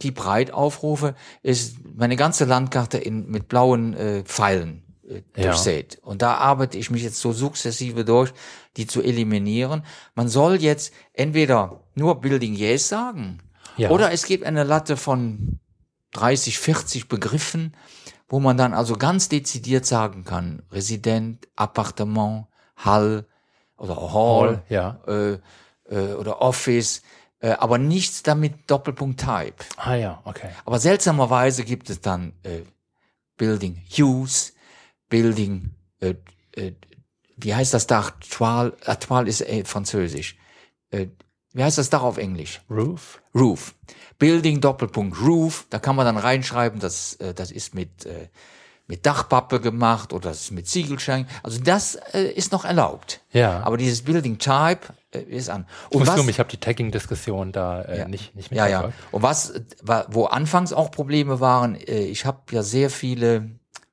die breit aufrufe, ist meine ganze Landkarte in, mit blauen äh, Pfeilen äh, Ja. durchsät. Und da arbeite ich mich jetzt so sukzessive durch, die zu eliminieren. Man soll jetzt entweder nur Building Yes sagen, Ja. oder es gibt eine Latte von 30, 40 Begriffen, wo man dann also ganz dezidiert sagen kann, Resident, Appartement, Hall oder Hall, ja. äh, äh, oder Office, äh, aber nichts damit Doppelpunkt Type. Ah ja, okay. Aber seltsamerweise gibt es dann äh, Building Use, Building, äh, äh, wie heißt das Dach? Toile, äh, Toile ist äh, französisch. Äh, wie heißt das Dach auf Englisch? Roof? Roof. Building Doppelpunkt Roof, da kann man dann reinschreiben, das, äh, das ist mit, äh, mit Dachpappe gemacht oder das ist mit Ziegelstein. Also das äh, ist noch erlaubt. Ja. Aber dieses Building Type äh, ist an. Ich Und muss was, zugeben, ich habe die Tagging-Diskussion da äh, nicht, nicht ja, ja. mitverfolgt. Und was, wa- wo anfangs auch Probleme waren, äh, ich habe ja sehr viele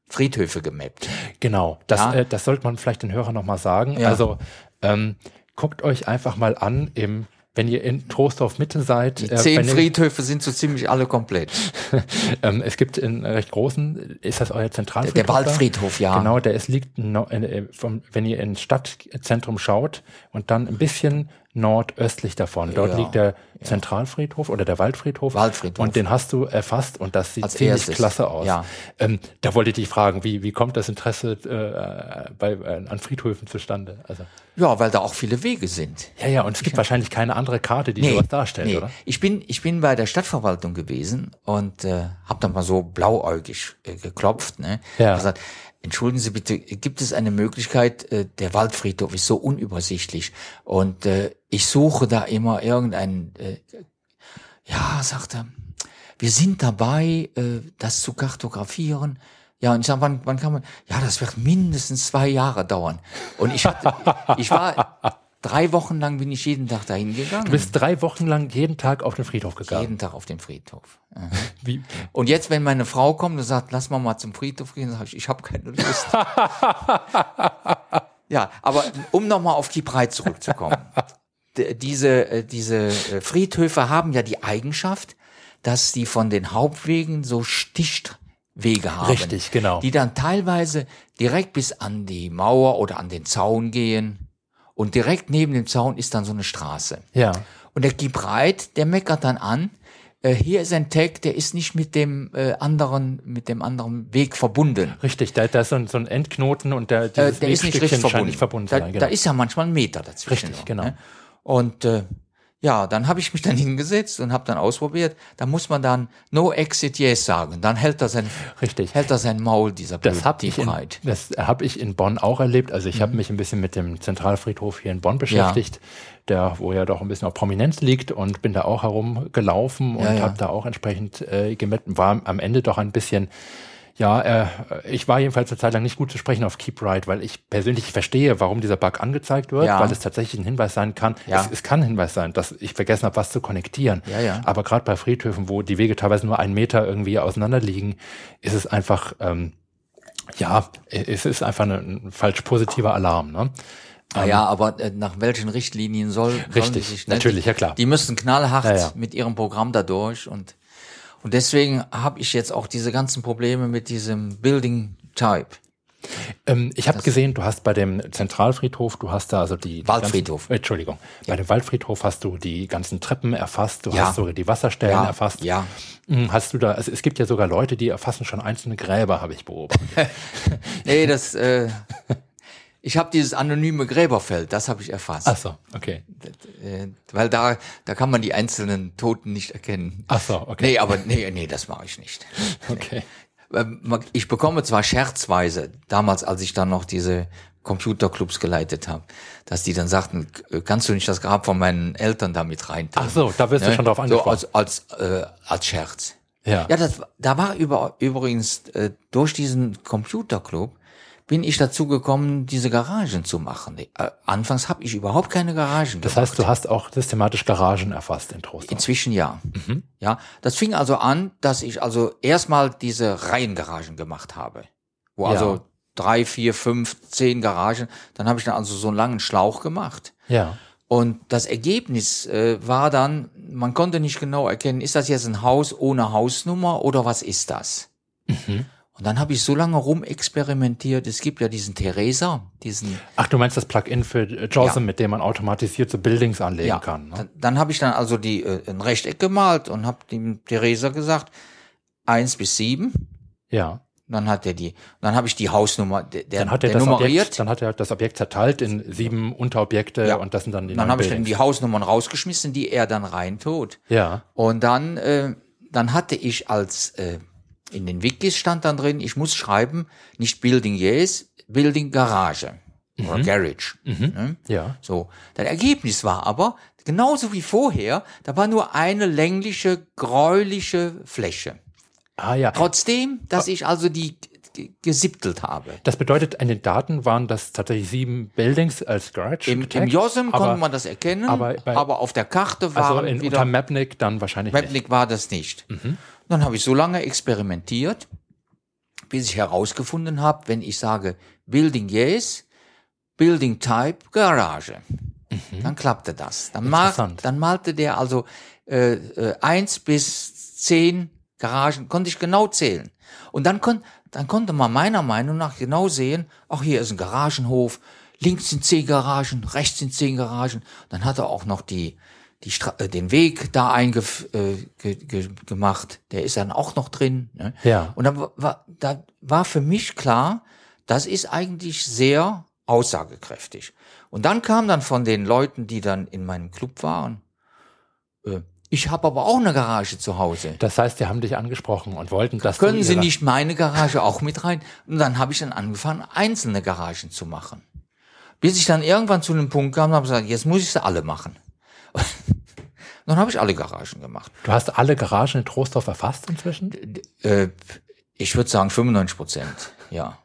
Friedhöfe gemappt. Genau, das, Ja. äh, das sollte man vielleicht den Hörern nochmal sagen. Ja. Also ähm, guckt euch einfach mal an, im, wenn ihr in Trostorf Mitte seid. Die äh, zehn ihr, Friedhöfe sind so ziemlich alle komplett. ähm, es gibt in recht großen, ist das euer Zentralfriedhof? Der Waldfriedhof, da? ja. Genau, der ist, liegt, no, äh, vom, wenn ihr ins Stadtzentrum schaut und dann ein bisschen nordöstlich davon. Dort Ja, liegt der Zentralfriedhof oder der Waldfriedhof. Waldfriedhof. Und den hast du erfasst und das sieht Als ziemlich erstes, klasse aus. ja. Ähm, da wollte ich dich fragen, wie, wie kommt das Interesse äh, bei, äh, an Friedhöfen zustande? Also, Ja, weil da auch viele Wege sind. ja, ja, und es gibt wahrscheinlich keine andere Karte, die sowas darstellt, oder? Ich bin, ich bin bei der Stadtverwaltung gewesen und äh, habe dann mal so blauäugig äh, geklopft. Ne? Ja. Gesagt, entschuldigen Sie bitte, gibt es eine Möglichkeit, äh, der Waldfriedhof ist so unübersichtlich und äh, ich suche da immer irgendein, äh, ja, sagt er, wir sind dabei, äh, das zu kartografieren. Ja, und ich sag, wann, wann kann man? Ja, das wird mindestens zwei Jahre dauern. Und ich hatte, ich war drei Wochen lang bin ich jeden Tag dahin gegangen. Du bist drei Wochen lang jeden Tag auf den Friedhof gegangen. jeden Tag auf den Friedhof. Mhm. Wie, Und jetzt, wenn meine Frau kommt und sagt, lass mal mal zum Friedhof gehen, sage ich, ich habe keine Lust. ja, aber um nochmal auf die Breit zurückzukommen. Diese, äh, diese äh, Friedhöfe haben ja die Eigenschaft, dass die von den Hauptwegen so Stichwege haben. Richtig, genau. Die dann teilweise direkt bis an die Mauer oder an den Zaun gehen. Und direkt neben dem Zaun ist dann so eine Straße. ja, Und der Gibreit, der meckert dann an, äh, hier ist ein Tag, der ist nicht mit dem äh, anderen, mit dem anderen Weg verbunden. richtig. Da, da ist so ein, so ein Endknoten und der, Äh, dieses der ist nicht richtig verbunden. nicht verbunden da, sein. da Genau. ist ja manchmal ein Meter dazwischen. Richtig, noch, genau. Ne? Und äh, ja, dann habe ich mich dann hingesetzt und habe dann ausprobiert. Da muss man dann No Exit Yes sagen. Dann hält er sein, Richtig. hält er sein Maul, dieser Das habe ich, in, das hab ich in Bonn auch erlebt. Also ich Mhm. habe mich ein bisschen mit dem Zentralfriedhof hier in Bonn beschäftigt, der, wo ja doch ein bisschen auf Prominenz liegt und bin da auch herumgelaufen und Ja, ja. habe da auch entsprechend äh, gemessen. War am Ende doch ein bisschen, ja, äh, ich war jedenfalls eine Zeit lang nicht gut zu sprechen auf Keep Right, weil ich persönlich verstehe, warum dieser Bug angezeigt wird, Ja. weil es tatsächlich ein Hinweis sein kann. Ja. Es, es kann ein Hinweis sein, dass ich vergessen habe, was zu konnektieren. Ja, ja. Aber gerade bei Friedhöfen, wo die Wege teilweise nur einen Meter irgendwie auseinander liegen, ist es einfach, ähm, ja, es ist einfach ein, falsch positiver Alarm. Ne? Ah ja, aber äh, nach welchen Richtlinien soll Richtig, sich, ne, natürlich, ja klar. Die müssen knallhart Ja, ja. mit ihrem Programm da durch und und deswegen habe ich jetzt auch diese ganzen Probleme mit diesem Building Type. Ähm, ich habe gesehen, du hast bei dem Zentralfriedhof, du hast da also die Waldfriedhof. Ganzen, äh, Entschuldigung, bei dem Waldfriedhof hast du die ganzen Treppen erfasst, du Ja. hast sogar die Wasserstellen Ja, erfasst. ja. Hm, Hast du da? Also es gibt ja sogar Leute, die erfassen schon einzelne Gräber, habe ich beobachtet. Nee, das äh, Ich habe dieses anonyme Gräberfeld, das habe ich erfasst. Ach so, okay. Äh, weil da, da kann man die einzelnen Toten nicht erkennen. Ach so, okay. Nee, aber nee, nee, das mache ich nicht. Okay. Ähm, Ich bekomme zwar scherzweise, damals als ich dann noch diese Computerclubs geleitet habe, dass die dann sagten, "K- kannst du nicht das Grab von meinen Eltern damit rein? Ach so, da wirst du schon drauf So angesprochen. als, als, äh, als Scherz. Ja. Ja, das, da war über, übrigens äh, durch diesen Computerclub bin ich dazu gekommen, diese Garagen zu machen. Äh, anfangs habe ich überhaupt keine Garagen Das gemacht. heißt, du hast auch systematisch Garagen erfasst in Trostorf. Inzwischen ja. Mhm. Ja, das fing also an, dass ich also erstmal diese Reihengaragen gemacht habe. Wo Ja. also drei, vier, fünf, zehn Garagen, dann habe ich dann also so einen langen Schlauch gemacht. Ja. Und das Ergebnis äh, war dann, man konnte nicht genau erkennen, ist das jetzt ein Haus ohne Hausnummer oder was ist das? Mhm. Und dann habe ich so lange rumexperimentiert. Es gibt ja diesen Theresa, diesen Ach, du meinst das Plugin für äh, JOSM, Ja. mit dem man automatisiert so Buildings anlegen kann. Ne? Dann, dann habe ich dann also die äh, ein Rechteck gemalt und habe dem Theresa gesagt, eins bis sieben. Ja. Dann hat er die, dann habe ich die Hausnummer, der, Dann hat er das nummeriert. Objekt, dann hat er das Objekt zerteilt in sieben Unterobjekte Ja. und das sind dann die dann habe ich dann die Hausnummern rausgeschmissen, die er dann reintut. Ja. Und dann, äh, dann hatte ich als äh, in den Wikis stand dann drin, ich muss schreiben, nicht Building Yes, Building Garage oder Garage. Ne? Ja. So, das Ergebnis war aber genauso wie vorher, da war nur eine längliche, gräuliche Fläche. Ah ja. Trotzdem, dass ich also die gesiebtelt habe. Das bedeutet, in den Daten waren das tatsächlich sieben Buildings als Garage. Im, im getaggt, JOSM aber, konnte man das erkennen, aber aber, bei- auf der Karte waren Also in, wieder unter Mapnik dann wahrscheinlich nicht. Webnick war das nicht. Dann habe ich so lange experimentiert, bis ich herausgefunden habe, wenn ich sage Building Yes, Building Type Garage, dann klappte das. Dann, mal, dann malte der also äh, äh, eins bis zehn Garagen, konnte ich genau zählen. Und dann, kon, dann konnte man meiner Meinung nach genau sehen, ach hier ist ein Garagenhof, links sind zehn Garagen, rechts sind zehn Garagen. Dann hat er auch noch die, die Stra äh, den Weg da eingef äh, ge ge gemacht, der ist dann auch noch drin. Ne? Ja. Und da war, da war für mich klar, das ist eigentlich sehr aussagekräftig. Und dann kam dann von den Leuten, die dann in meinem Club waren, äh, ich habe aber auch eine Garage zu Hause. Das heißt, die haben dich angesprochen und wollten das. Können Sie nicht meine Garage auch mit rein? Und dann habe ich dann angefangen, einzelne Garagen zu machen. Bis ich dann irgendwann zu einem Punkt kam und habe gesagt, jetzt muss ich sie alle machen. dann habe ich alle Garagen gemacht. Du hast alle Garagen in Trostorf erfasst inzwischen? Äh, ich würde sagen 95 Prozent, ja.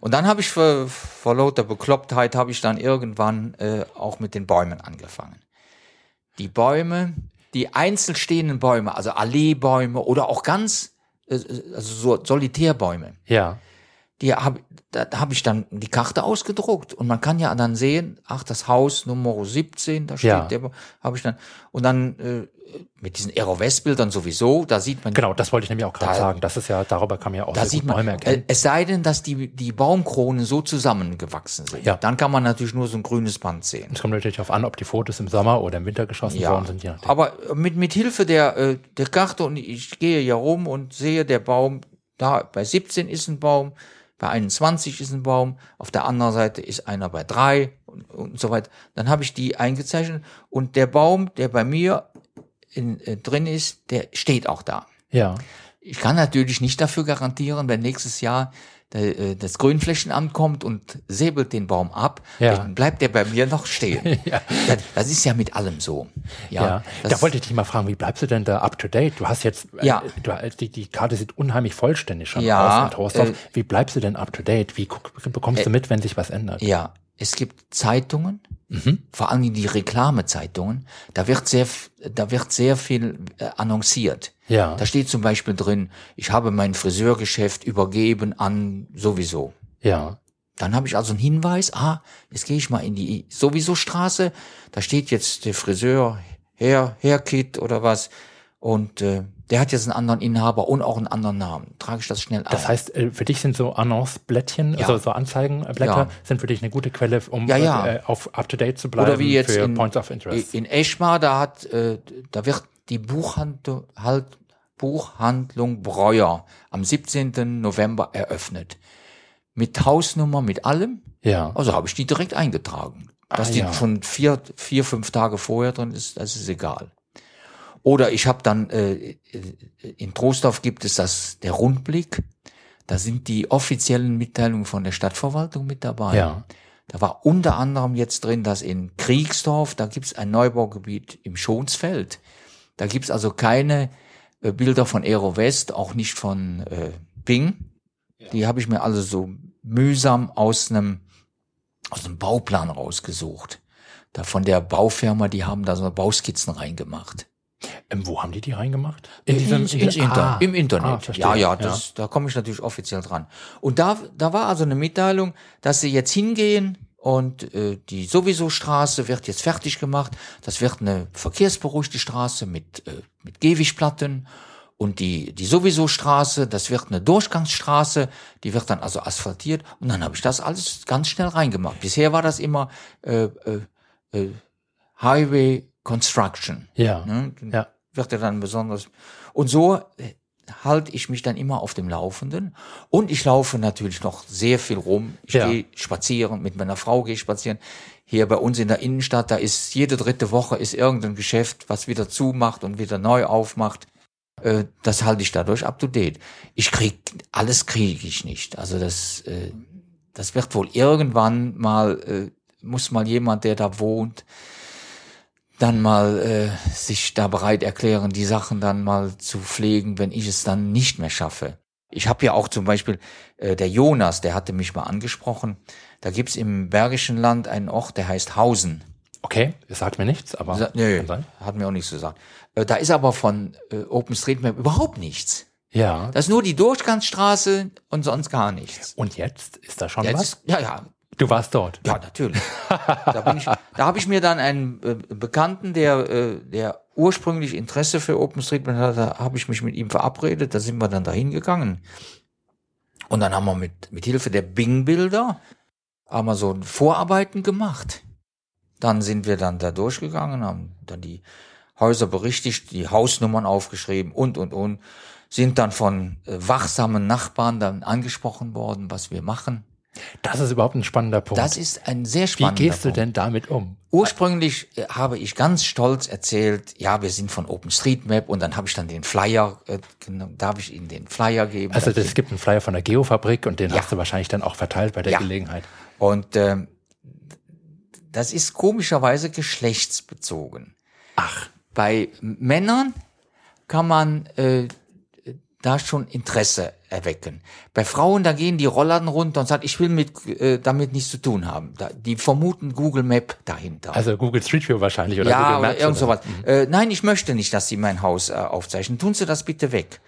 Und dann habe ich vor, vor lauter Beklopptheit habe ich dann irgendwann äh, auch mit den Bäumen angefangen. Die Bäume, die einzeln Bäume, also Alleebäume oder auch ganz äh, also so Solitärbäume, Ja. Die hab, da hab ich dann die Karte ausgedruckt und man kann ja dann sehen, ach das Haus Nummer 17, da steht Ja. der, habe ich dann und dann äh, mit diesen Aero-West-Bildern sowieso, da sieht man Genau, das wollte ich nämlich auch gerade Da- sagen. Das ist ja, darüber kann man ja auch da sieht man, Bäume äh, erkennen. es sei denn, dass die, die Baumkronen so zusammengewachsen sind. Ja. Dann kann man natürlich nur so ein grünes Band sehen. Es kommt natürlich darauf an, ob die Fotos im Sommer oder im Winter geschossen Ja, worden sind. Je nachdem. aber mit, mit Hilfe der, äh, der Karte und ich gehe ja rum und sehe, der Baum, da bei 17 ist ein Baum, bei 21 ist ein Baum, auf der anderen Seite ist einer bei drei und, und so weiter. Dann habe ich die eingezeichnet und der Baum, der bei mir in, äh, drin ist, der steht auch da. Ja. Ich kann natürlich nicht dafür garantieren, wenn nächstes Jahr das Grünflächenamt kommt und säbelt den Baum ab, Ja. dann bleibt der bei mir noch stehen. Ja. das, das ist ja mit allem so. Ja, Ja, da wollte ich dich mal fragen, wie bleibst du denn da up to date? Du hast jetzt, äh, Ja. du, die, die Karte sieht unheimlich vollständig schon Ja, aus in Trostorf. äh, wie bleibst du denn up to date? Wie guck, bekommst du mit, wenn sich was ändert? ja, es gibt Zeitungen, Mhm. vor allem die Reklamezeitungen, da wird sehr, da wird sehr viel äh, annonciert. Ja. Da steht zum Beispiel drin, ich habe mein Friseurgeschäft übergeben an sowieso. Ja. Dann habe ich also einen Hinweis, ah, jetzt gehe ich mal in die sowieso Straße, da steht jetzt der Friseur Herr, Herr Kit oder was und äh, der hat jetzt einen anderen Inhaber und auch einen anderen Namen. Trage ich das schnell ein. Das heißt, äh, für dich sind so Annonce-Blättchen, Ja. also so Anzeigenblätter, Ja. sind für dich eine gute Quelle, um Ja, ja. äh, auf up to date zu bleiben Oder wie jetzt für in, Points of Interest. in Eschmar, da hat, äh, da wird die Buchhandlung, halt, Buchhandlung Breuer am 17. November eröffnet. mit Hausnummer, mit allem. Ja. Also habe ich die direkt eingetragen. Dass Ah, die schon vier, vier, fünf Tage vorher drin ist, das ist egal. Oder ich habe dann, äh, in Trostorf gibt es das, der Rundblick. Da sind die offiziellen Mitteilungen von der Stadtverwaltung mit dabei. Ja. Da war unter anderem jetzt drin, dass in Kriegsdorf, da gibt's ein Neubaugebiet im Schonsfeld. Da gibt's also keine äh, Bilder von Aero West, auch nicht von äh, Bing. Die habe ich mir also so mühsam aus einem aus einem Bauplan rausgesucht. Da von der Baufirma, die haben da so Bauskizzen reingemacht. Ähm, wo haben die die reingemacht? diesem- ins Inter Ah, Im Internet. ah, ja, ja, das, da komme ich natürlich offiziell dran. Und da, da war also eine Mitteilung, dass sie jetzt hingehen und äh, die sowieso Straße wird jetzt fertig gemacht. Das wird eine verkehrsberuhigte Straße mit, äh, mit Gehwegplatten. Und die, die sowieso Straße, das wird eine Durchgangsstraße, die wird dann also asphaltiert. Und dann habe ich das alles ganz schnell reingemacht. Bisher war das immer äh, äh, äh, Highway Construction. Ja. Ne? Ja. Wird er dann besonders. Und so äh, halte ich mich dann immer auf dem Laufenden. Und ich laufe natürlich noch sehr viel rum. Ich Ja. gehe spazieren, mit meiner Frau gehe ich spazieren. Hier bei uns in der Innenstadt, da ist jede dritte Woche ist irgendein Geschäft, was wieder zumacht und wieder neu aufmacht. Äh, Das halte ich dadurch up to date. Ich krieg, alles kriege ich nicht. Also das, äh, das wird wohl irgendwann mal, äh, muss mal jemand, der da wohnt, dann mal äh, sich da bereit erklären, die Sachen dann mal zu pflegen, wenn ich es dann nicht mehr schaffe. Ich habe ja auch zum Beispiel, äh, der Jonas, der hatte mich mal angesprochen, da gibt's im Bergischen Land einen Ort, der heißt Hausen. Okay, es sagt mir nichts, aber Sa- Nö, hat mir auch nichts gesagt. Äh, da ist aber von äh, OpenStreetMap überhaupt nichts. Ja. Das ist nur die Durchgangsstraße und sonst gar nichts. Und jetzt ist da schon Ja, was? das, ja, ja, Du warst dort. Ja, natürlich. da ich, da habe ich mir dann einen äh, Bekannten, der, äh, der ursprünglich Interesse für OpenStreetMap hatte, habe ich mich mit ihm verabredet, da sind wir dann dahin gegangen. Und dann haben wir mit, mit Hilfe der Bing-Bilder haben wir so Vorarbeiten gemacht. Dann sind wir dann da durchgegangen, haben dann die Häuser berichtigt, die Hausnummern aufgeschrieben und, und, und. Sind dann von äh, wachsamen Nachbarn dann angesprochen worden, was wir machen. Das ist überhaupt ein spannender Punkt. Das ist ein sehr Wie spannender gehst du Punkt. denn damit um? Ursprünglich äh, habe ich ganz stolz erzählt, ja, wir sind von OpenStreetMap und dann habe ich dann den Flyer, äh, darf ich Ihnen den Flyer geben? Also es gibt einen Flyer von der Geofabrik und den Ja. hast du wahrscheinlich dann auch verteilt bei der Ja. Gelegenheit. Und ähm, das ist komischerweise geschlechtsbezogen. Ach, Bei Männern kann man äh, da schon Interesse erwecken. Bei Frauen, da gehen die Rollladen runter und sagen, ich will mit äh, damit nichts zu tun haben. Da, die vermuten Google Map dahinter. also Google Street View wahrscheinlich oder ja, Google oder Maps irgend sowas. Mhm. Äh, nein, ich möchte nicht, dass Sie mein Haus äh, aufzeichnen. Tun Sie das bitte weg.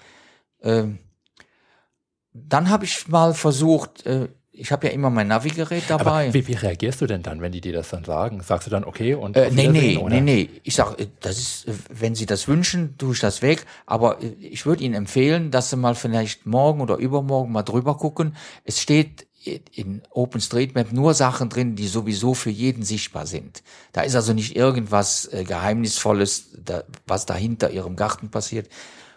Ähm, dann habe ich mal versucht, äh, ich habe ja immer mein Navigerät dabei. Aber wie, wie reagierst du denn dann, wenn die dir das dann sagen? Sagst du dann okay und Äh, nee, nee, oder? nee, nee. Ich sag, äh, das ist, äh, wenn Sie das wünschen, tue ich das weg. Aber äh, ich würde Ihnen empfehlen, dass Sie mal vielleicht morgen oder übermorgen mal drüber gucken. Es steht in OpenStreetMap nur Sachen drin, die sowieso für jeden sichtbar sind. Da ist also nicht irgendwas Geheimnisvolles, da, was dahinter Ihrem Garten passiert.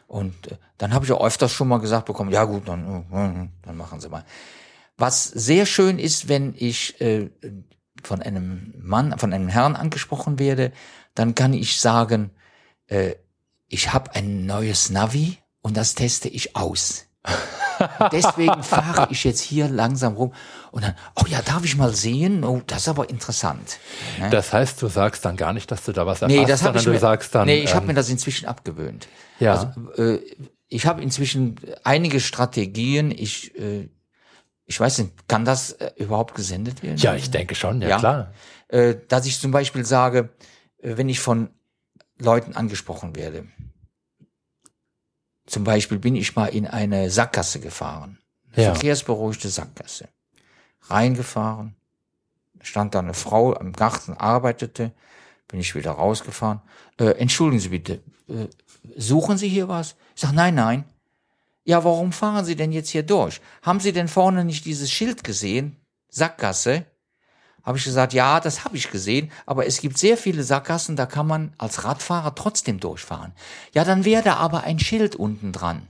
Und dann habe ich auch öfters schon mal gesagt bekommen, ja gut, dann, dann machen Sie mal. Was sehr schön ist, wenn ich äh, von einem Mann, von einem Herrn angesprochen werde, dann kann ich sagen, äh, ich habe ein neues Navi und das teste ich aus. Deswegen fahre ich jetzt hier langsam rum und dann, oh ja, darf ich mal sehen? Oh, das ist aber interessant. Ne? Das heißt, du sagst dann gar nicht, dass du da was erfasst, Nee, das habe sondern ich du mir, sagst dann, nee, ich habe ähm, mir das inzwischen abgewöhnt. ja, Äh, ich habe inzwischen einige Strategien. Ich, äh, ich weiß nicht, kann das äh, überhaupt gesendet werden? ja, ich denke schon, ja, Ja. klar. äh, dass ich zum Beispiel sage, äh, wenn ich von Leuten angesprochen werde, zum Beispiel bin ich mal in eine Sackgasse gefahren, Ja. verkehrsberuhigte Sackgasse, reingefahren, stand da eine Frau im Garten, arbeitete, bin ich wieder rausgefahren. Äh, entschuldigen Sie bitte, äh, suchen Sie hier was? Ich sag, nein, nein. Ja, warum fahren Sie denn jetzt hier durch? Haben Sie denn vorne nicht dieses Schild gesehen? Sackgasse? Habe ich gesagt, ja, das habe ich gesehen, aber es gibt sehr viele Sackgassen, da kann man als Radfahrer trotzdem durchfahren. Ja, dann wäre da aber ein Schild unten dran.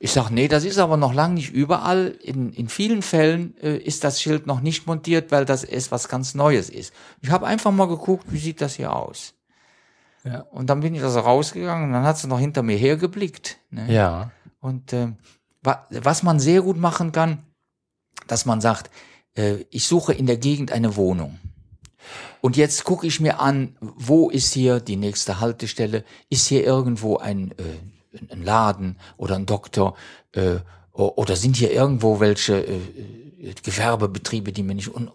Ich sag, nee, das ist aber noch lang nicht überall. In, in vielen Fällen äh, ist das Schild noch nicht montiert, weil das ist was ganz Neues ist. Ich habe einfach mal geguckt, wie sieht das hier aus. Ja. Und dann bin ich also rausgegangen und dann hat sie noch hinter mir hergeblickt. Ne? Ja. Und äh, wa was man sehr gut machen kann, dass man sagt, äh, ich suche in der Gegend eine Wohnung. Und jetzt gucke ich mir an, wo ist hier die nächste Haltestelle? Ist hier irgendwo ein, äh, ein Laden oder ein Doktor? Äh, oder sind hier irgendwo welche äh, Gewerbebetriebe, die mir nicht... Un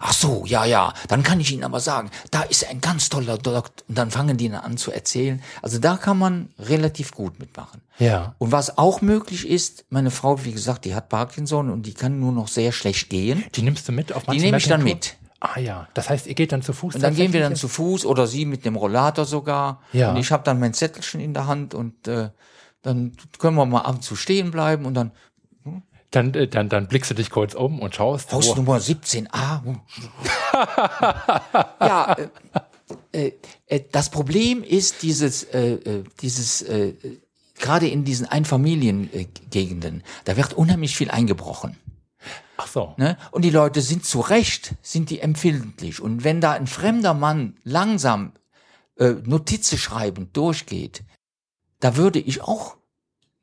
Ach so, ja, ja. Dann kann ich Ihnen aber sagen, da ist ein ganz toller Doktor. Und dann fangen die an zu erzählen. Also da kann man relativ gut mitmachen. Ja. Und was auch möglich ist, meine Frau, wie gesagt, die hat Parkinson und die kann nur noch sehr schlecht gehen. Die nimmst du mit auf Die manche nehme ich dann mit. Ah ja, das heißt, ihr geht dann zu Fuß. Und dann gehen wir dann zu Fuß oder sie mit dem Rollator sogar. Ja. Und ich habe dann mein Zettelchen in der Hand und äh, dann können wir mal ab und zu stehen bleiben und dann Dann, äh, dann, dann blickst du dich kurz um und schaust. Haus wo- Nummer 17a. ja, äh, äh, äh, das Problem ist dieses, äh, äh, dieses äh, gerade in diesen Einfamiliengegenden, da wird unheimlich viel eingebrochen. Ach so. Ne? Und die Leute sind zu Recht, sind die empfindlich. Und wenn da ein fremder Mann langsam äh, Notizen schreibend durchgeht, da würde ich auch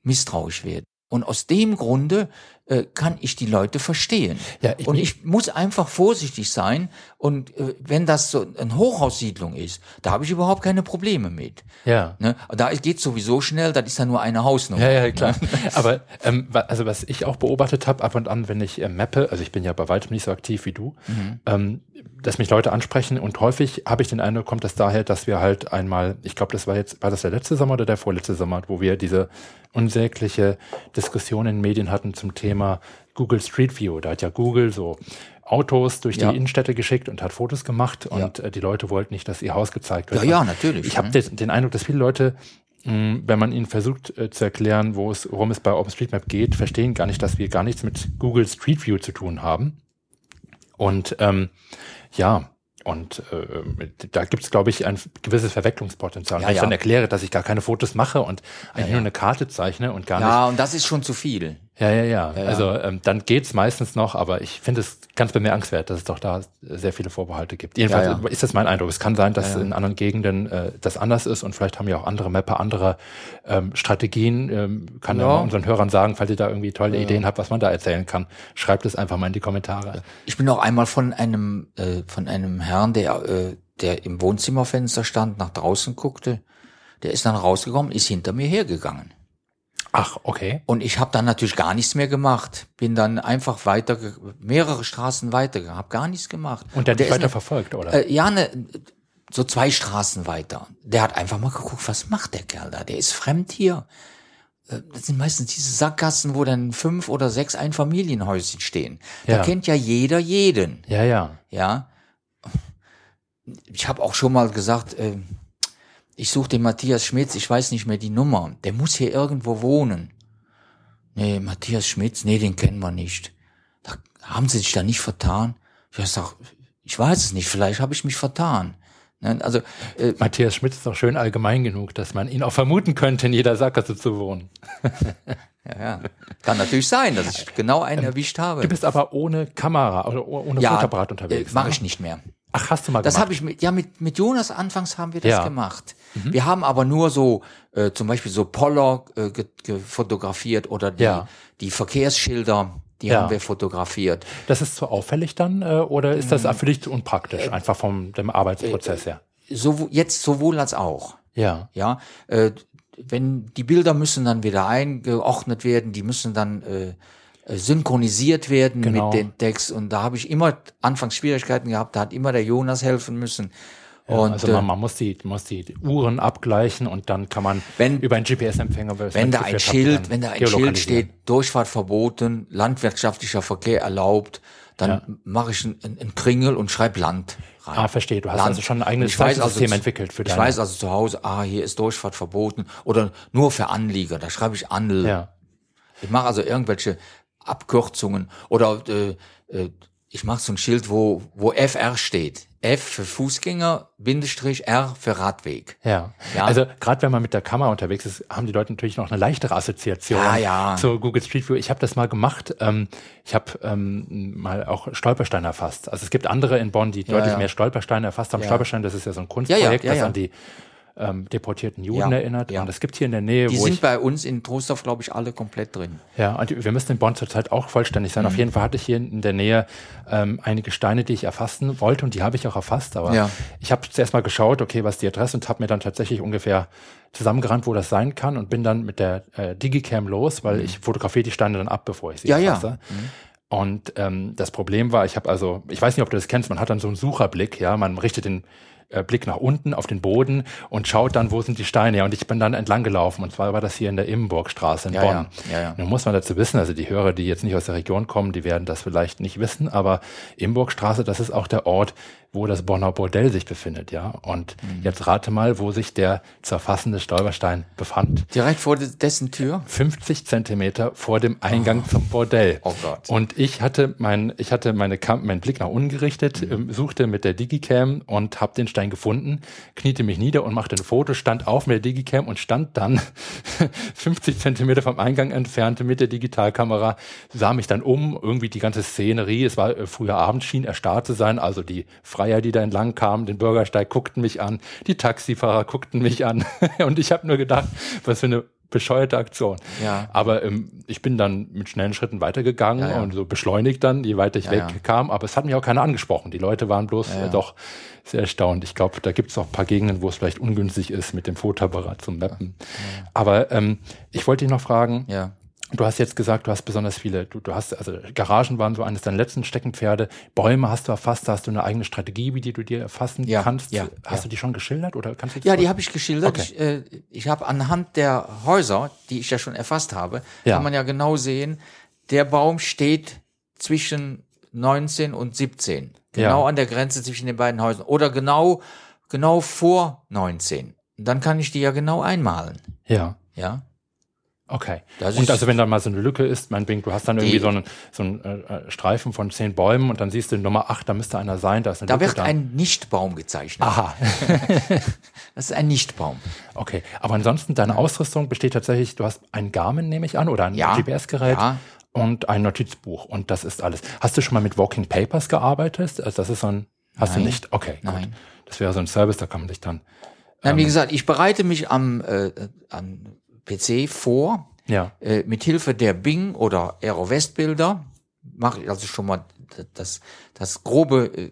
misstrauisch werden. Und aus dem Grunde äh, kann ich die Leute verstehen. Ja, ich- und ich muss einfach vorsichtig sein. Und äh, wenn das so eine Hochhaussiedlung ist, da habe ich überhaupt keine Probleme mit. Ja. Ne? Da geht sowieso schnell, das ist ja nur eine Hausnummer. Ja, ja, klar. Aber ähm, also was ich auch beobachtet habe, ab und an, wenn ich äh, mappe, also ich bin ja bei weitem nicht so aktiv wie du, ähm, dass mich Leute ansprechen und häufig habe ich den Eindruck, kommt das daher, dass wir halt einmal, ich glaube, das war jetzt, war das der letzte Sommer oder der vorletzte Sommer, wo wir diese unsägliche Diskussion in Medien hatten zum Thema Google Street View. Da hat ja Google so Autos durch Ja. die Innenstädte geschickt und hat Fotos gemacht und äh, die Leute wollten nicht, dass ihr Haus gezeigt wird. Ja, ja, natürlich, Ich habe ne? den, den Eindruck, dass viele Leute mh, wenn man ihnen versucht äh, zu erklären, wo es, worum es bei OpenStreetMap geht, verstehen gar nicht, dass wir gar nichts mit Google Street View zu tun haben. Und ähm, ja, und äh, da gibt es, glaube ich, ein gewisses Verwechslungspotenzial. Ja, Wenn ich ja. dann erkläre, dass ich gar keine Fotos mache und eigentlich nur eine Karte zeichne und gar nicht Ja, und das ist schon zu viel. Ja, ja, ja. ja. Also ähm, dann geht's meistens noch, aber ich finde es ganz bemerkenswert, dass es doch da sehr viele Vorbehalte gibt. Jedenfalls Ja, ist das mein Eindruck. Es kann sein, dass in anderen Gegenden äh, das anders ist und vielleicht haben ja auch andere Mapper andere ähm, Strategien. Ähm, kann ja. Unseren Hörern sagen, falls ihr da irgendwie tolle Ideen habt, was man da erzählen kann. Schreibt es einfach mal in die Kommentare. Ich bin auch einmal von einem äh, von einem Herrn, der äh, der im Wohnzimmerfenster stand, nach draußen guckte. Der ist dann rausgekommen, ist hinter mir hergegangen. Ach, okay. Und ich habe dann natürlich gar nichts mehr gemacht. Bin dann einfach weiter, mehrere Straßen weiter, habe gar nichts gemacht. Und der hat dich ist weiter ne- verfolgt, oder? Äh, ja, ne, so zwei Straßen weiter. Der hat einfach mal geguckt, was macht der Kerl da? Der ist fremd hier. Äh, Das sind meistens diese Sackgassen, wo dann fünf oder sechs Einfamilienhäuschen stehen. Da Ja. kennt ja jeder jeden. ja, ja. Ja. Ich habe auch schon mal gesagt, äh, ich suche den Matthias Schmitz, ich weiß nicht mehr die Nummer. Der muss hier irgendwo wohnen. Nee, Matthias Schmitz, nee, den kennen wir nicht. Da, haben Sie sich da nicht vertan? Ich sag, ich weiß es nicht, vielleicht habe ich mich vertan. Ne, Also, äh, Matthias Schmidt ist doch schön allgemein genug, dass man ihn auch vermuten könnte, in jeder Sackgasse zu wohnen. ja, ja. Kann natürlich sein, dass ich genau einen erwischt habe. Du bist aber ohne Kamera oder ohne Fotoapparat unterwegs. Äh, Mache ne? ich nicht mehr. Ach, hast du mal Das gemacht? habe ich mit, ja, mit, mit Jonas anfangs haben wir das Ja. gemacht. Wir haben aber nur so, äh, zum Beispiel so Poller äh, ge- ge- fotografiert oder die, Ja. die Verkehrsschilder, die Ja. haben wir fotografiert. Das ist zu auffällig dann äh, oder ist das für dich zu unpraktisch, Äh, einfach vom dem Arbeitsprozess her? So, jetzt sowohl als auch. Ja, Ja, äh, wenn die Bilder müssen dann wieder eingeordnet werden, die müssen dann äh, äh, synchronisiert werden Genau. mit dem Text und da habe ich immer anfangs Schwierigkeiten gehabt, da hat immer der Jonas helfen müssen. und also äh, man, man muss die muss die Uhren abgleichen und dann kann man Wenn- über einen GPS-Empfänger wenn da ein Schild, wenn da ein Schild steht, Durchfahrt verboten, landwirtschaftlicher Verkehr erlaubt, dann mache ich einen ein Kringel und schreibe Land rein. Ah, verstehe. Du hast Land. also schon ein eigenes ich Zeichensystem zu- entwickelt für Ich deine- weiß also zu Hause, ah, hier ist Durchfahrt verboten oder nur für Anlieger, da schreibe ich Anl. Ja, Ich mache also irgendwelche Abkürzungen oder äh, äh, ich mache so ein Schild, wo, wo FR steht. F für Fußgänger, Bindestrich R für Radweg. Ja. ja. Also gerade wenn man mit der Kamera unterwegs ist, haben die Leute natürlich noch eine leichtere Assoziation ja, ja. zu Google Street View. Ich habe das mal gemacht. Ähm, ich habe ähm, mal auch Stolpersteine erfasst. Also es gibt andere in Bonn, die deutlich mehr Stolpersteine erfasst haben. Stolperstein, das ist ja so ein Kunstprojekt, das an die ähm, deportierten Juden ja, erinnert. Ja. Und es gibt hier in der Nähe. Die sind bei uns in Trostorf, glaube ich, alle komplett drin. Ja, und wir müssen in Bonn zurzeit auch vollständig sein. Mhm. Auf jeden Fall hatte ich hier in der Nähe ähm, einige Steine, die ich erfassen wollte und die habe ich auch erfasst. Aber ja. ich habe zuerst mal geschaut, okay, was ist die Adresse und habe mir dann tatsächlich ungefähr zusammengerannt, wo das sein kann und bin dann mit der äh, Digicam los, weil mhm. ich fotografiere die Steine dann ab, bevor ich sie ja, erfasse. Ja. Mhm. Und ähm, das Problem war, ich habe also, ich weiß nicht, ob du das kennst, man hat dann so einen Sucherblick, ja, man richtet den äh, Blick nach unten auf den Boden und schaut dann, wo sind die Steine. Ja, und ich bin dann entlang gelaufen. Und zwar war das hier in der Immenburgstraße in ja, Bonn. Ja, ja. Nun muss man dazu wissen, also die Hörer, die jetzt nicht aus der Region kommen, die werden das vielleicht nicht wissen, aber Immenburgstraße, das ist auch der Ort, wo das Bonner Bordell sich befindet, ja. Und mhm. jetzt rate mal, wo sich der zu erfassende Stolperstein befand. Direkt vor dessen Tür? 50 Zentimeter vor dem Eingang oh. zum Bordell. Oh Gott. Und ich hatte mein, ich hatte meine Kam meinen Blick nach unten gerichtet, mhm. Ähm, suchte mit der Digicam und habe den Stein gefunden, kniete mich nieder und machte ein Foto, stand auf mit der Digicam und stand dann 50 Zentimeter vom Eingang entfernt mit der Digitalkamera, sah mich dann um, irgendwie die ganze Szenerie, es war äh, früher Abend, schien erstarrt zu sein, also die Freier, die da entlang kamen, den Bürgersteig, guckten mich an, die Taxifahrer guckten mich an. und ich habe nur gedacht, was für eine bescheuerte Aktion. Ja. Aber ähm, ich bin dann mit schnellen Schritten weitergegangen ja, ja. und so beschleunigt dann, je weiter ich ja, wegkam. Aber es hat mich auch keiner angesprochen. Die Leute waren bloß äh, doch sehr erstaunt. Ich glaube, da gibt es auch ein paar Gegenden, wo es vielleicht ungünstig ist, mit dem Fotoapparat zu mappen. Aber ähm, ich wollte dich noch fragen, ja. Du hast jetzt gesagt, du hast besonders viele, du, du hast, also Garagen waren so eines deiner letzten Steckenpferde, Bäume hast du erfasst, da hast du eine eigene Strategie, wie die du dir erfassen ja, kannst. Ja, hast ja. du die schon geschildert oder kannst du Ja, die habe ich geschildert. Okay. Ich, äh, ich habe anhand der Häuser, die ich ja schon erfasst habe, kann man ja genau sehen, der Baum steht zwischen 19 und 17. Genau an der Grenze zwischen den beiden Häusern. Oder genau, genau vor 19. dann kann ich die ja genau einmalen. Ja. Ja. Okay. Das und also wenn da mal so eine Lücke ist, mein Bing, du hast dann irgendwie so einen, so einen äh, Streifen von zehn Bäumen und dann siehst du Nummer acht, da müsste einer sein, da ist eine Da Lücke wird da. ein Nichtbaum gezeichnet. Aha. das ist ein Nichtbaum. Okay, aber ansonsten deine Ausrüstung besteht tatsächlich, du hast ein Garmin, nehme ich an, oder ein ja, GPS-Gerät. Ja. Und ein Notizbuch und das ist alles. Hast du schon mal mit Walking Papers gearbeitet? Also das ist so ein, hast Nein. du nicht? Okay, Nein. gut. Das wäre so ein Service, da kann man dich dann. Nein, ähm, wie gesagt, ich bereite mich am, äh, am PC vor ja. Äh, mit Hilfe der Bing oder Aero-West-Bilder mache ich also schon mal das, das grobe äh,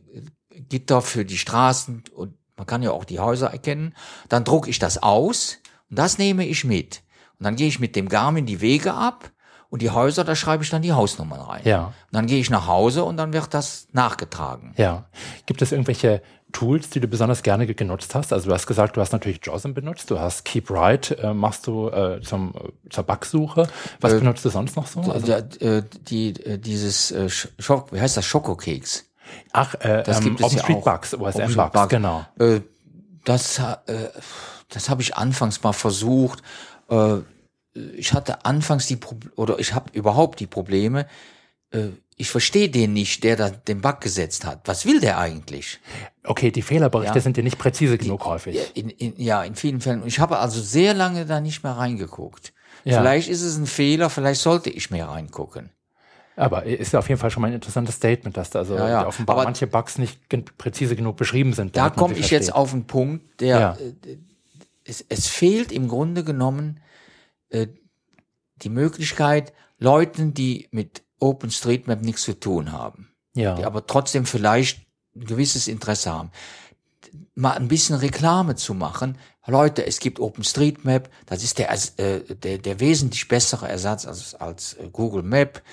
Gitter für die Straßen und man kann ja auch die Häuser erkennen. Dann drucke ich das aus und das nehme ich mit. Und dann gehe ich mit dem Garmin die Wege ab und die Häuser, da schreibe ich dann die Hausnummern rein. Ja. Und dann gehe ich nach Hause und dann wird das nachgetragen. Ja. Gibt es irgendwelche Tools, die du besonders gerne genutzt hast? Also du hast gesagt, du hast natürlich JOSM benutzt, du hast Keep Right, äh, machst du äh, zum, äh, zur Bugsuche. Was äh, benutzt du sonst noch so? Also, äh, die, äh, dieses, äh, Schok, wie heißt das, Schokokeks? Ach, äh, das gibt ähm, es ja Street auch. Bugs, OSM Bugs, Bugs, genau. Äh, das äh, das habe ich anfangs mal versucht. Äh, ich hatte anfangs die Pro oder ich habe überhaupt die Probleme, äh, ich verstehe den nicht, der da den Bug gesetzt hat. Was will der eigentlich? Okay, die Fehlerberichte ja. sind ja nicht präzise genug häufig. In, in, ja, in vielen Fällen. Ich habe also sehr lange da nicht mehr reingeguckt. Ja. Vielleicht ist es ein Fehler, vielleicht sollte ich mehr reingucken. Aber ist ja auf jeden Fall schon mal ein interessantes Statement, dass da also ja, ja. offenbar Aber manche Bugs nicht präzise genug beschrieben sind. Da komme ich versteht. jetzt auf einen Punkt, der ja. äh, es, es fehlt im Grunde genommen äh, die Möglichkeit, Leuten, die mit OpenStreetMap nichts zu tun haben, ja. die aber trotzdem vielleicht ein gewisses Interesse haben, mal ein bisschen Reklame zu machen. Leute, es gibt OpenStreetMap, das ist der, äh, der, der wesentlich bessere Ersatz als, als äh, Google Map.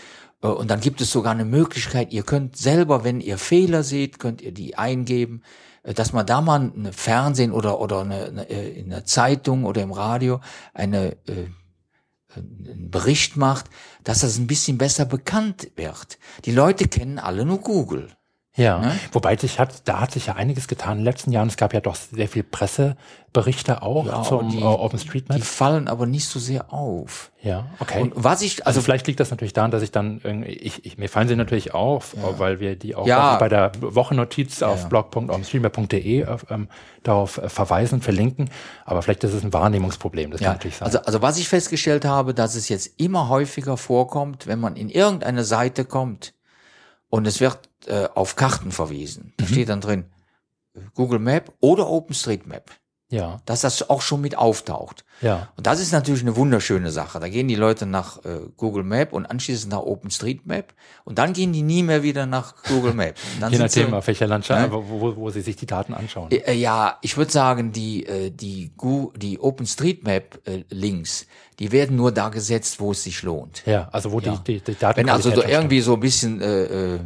Äh, und dann gibt es sogar eine Möglichkeit, ihr könnt selber, wenn ihr Fehler seht, könnt ihr die eingeben, dass man da mal eine Fernsehen oder, oder eine, eine, in der Zeitung oder im Radio eine äh, einen Bericht macht, dass das ein bisschen besser bekannt wird. Die Leute kennen alle nur Google. Ja, ne? wobei sich hat, da hat sich ja einiges getan in den letzten Jahren. Es gab ja doch sehr viel Presseberichte auch ja, zum die, uh, OpenStreetMap. Die fallen aber nicht so sehr auf. Ja, okay. Und was ich, also, also vielleicht liegt das natürlich daran, dass ich dann irgendwie, ich, ich mir fallen sie natürlich auf, ja. weil wir die auch ja. bei der Wochennotiz ja. auf blog.openstreetmap.de ähm, darauf äh, verweisen, verlinken. Aber vielleicht ist es ein Wahrnehmungsproblem. Das kann natürlich sein. Also, also was ich festgestellt habe, dass es jetzt immer häufiger vorkommt, wenn man in irgendeine Seite kommt und es wird äh, auf Karten verwiesen. Da mhm. steht dann drin Google Map oder OpenStreetMap. Ja. Dass das auch schon mit auftaucht. Ja. Und das ist natürlich eine wunderschöne Sache. Da gehen die Leute nach äh, Google Map und anschließend nach OpenStreetMap und dann gehen die nie mehr wieder nach Google Map. Je nachdem, auf welcher Landschaft, ne? wo, wo, wo sie sich die Daten anschauen. Äh, ja, ich würde sagen, die, äh, die, die OpenStreetMap-Links, äh, die werden nur da gesetzt, wo es sich lohnt. Ja, also wo ja. Die, die, die Daten Wenn also da irgendwie so ein bisschen äh, äh,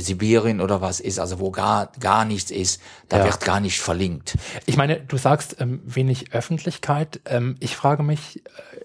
Sibirien oder was ist, also wo gar, gar nichts ist, da ja. wird gar nicht verlinkt. Ich meine, du sagst ähm, wenig Öffentlichkeit. Ähm, ich frage mich,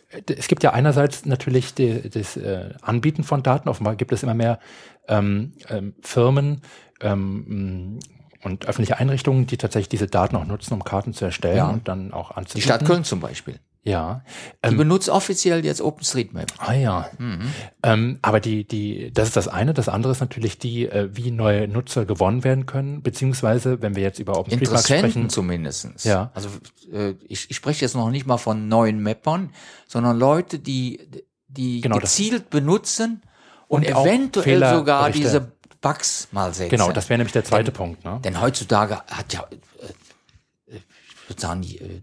äh, es gibt ja einerseits natürlich die, das äh, Anbieten von Daten. Offenbar gibt es immer mehr ähm, ähm, Firmen, ähm, und öffentliche Einrichtungen, die tatsächlich diese Daten auch nutzen, um Karten zu erstellen ja. und dann auch anzubieten. Die Stadt Köln zum Beispiel. Ja. Die ähm, benutzt offiziell jetzt OpenStreetMap. Ah ja. Mhm. Ähm, aber die, die, das ist das eine. Das andere ist natürlich die, äh, wie neue Nutzer gewonnen werden können, beziehungsweise, wenn wir jetzt über OpenStreetMap sprechen. zumindestens. Ja. Also äh, ich, ich spreche jetzt noch nicht mal von neuen Mappern, sondern Leute, die, die genau, gezielt benutzen und, und eventuell sogar diese Bugs mal setzen. Genau, das wäre nämlich der zweite denn, Punkt. Ne? Denn heutzutage hat ja, äh, ich würde sagen, die, äh,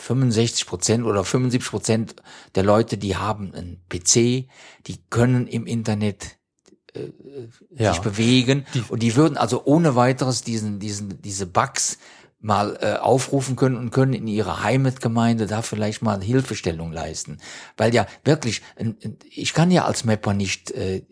65 Prozent oder 75 Prozent der Leute, die haben einen PC, die können im Internet äh, ja. sich bewegen die, und die würden also ohne weiteres diesen, diesen, diese Bugs mal äh, aufrufen können und können in ihrer Heimatgemeinde da vielleicht mal Hilfestellung leisten. Weil ja wirklich, ich kann ja als Mapper nicht äh,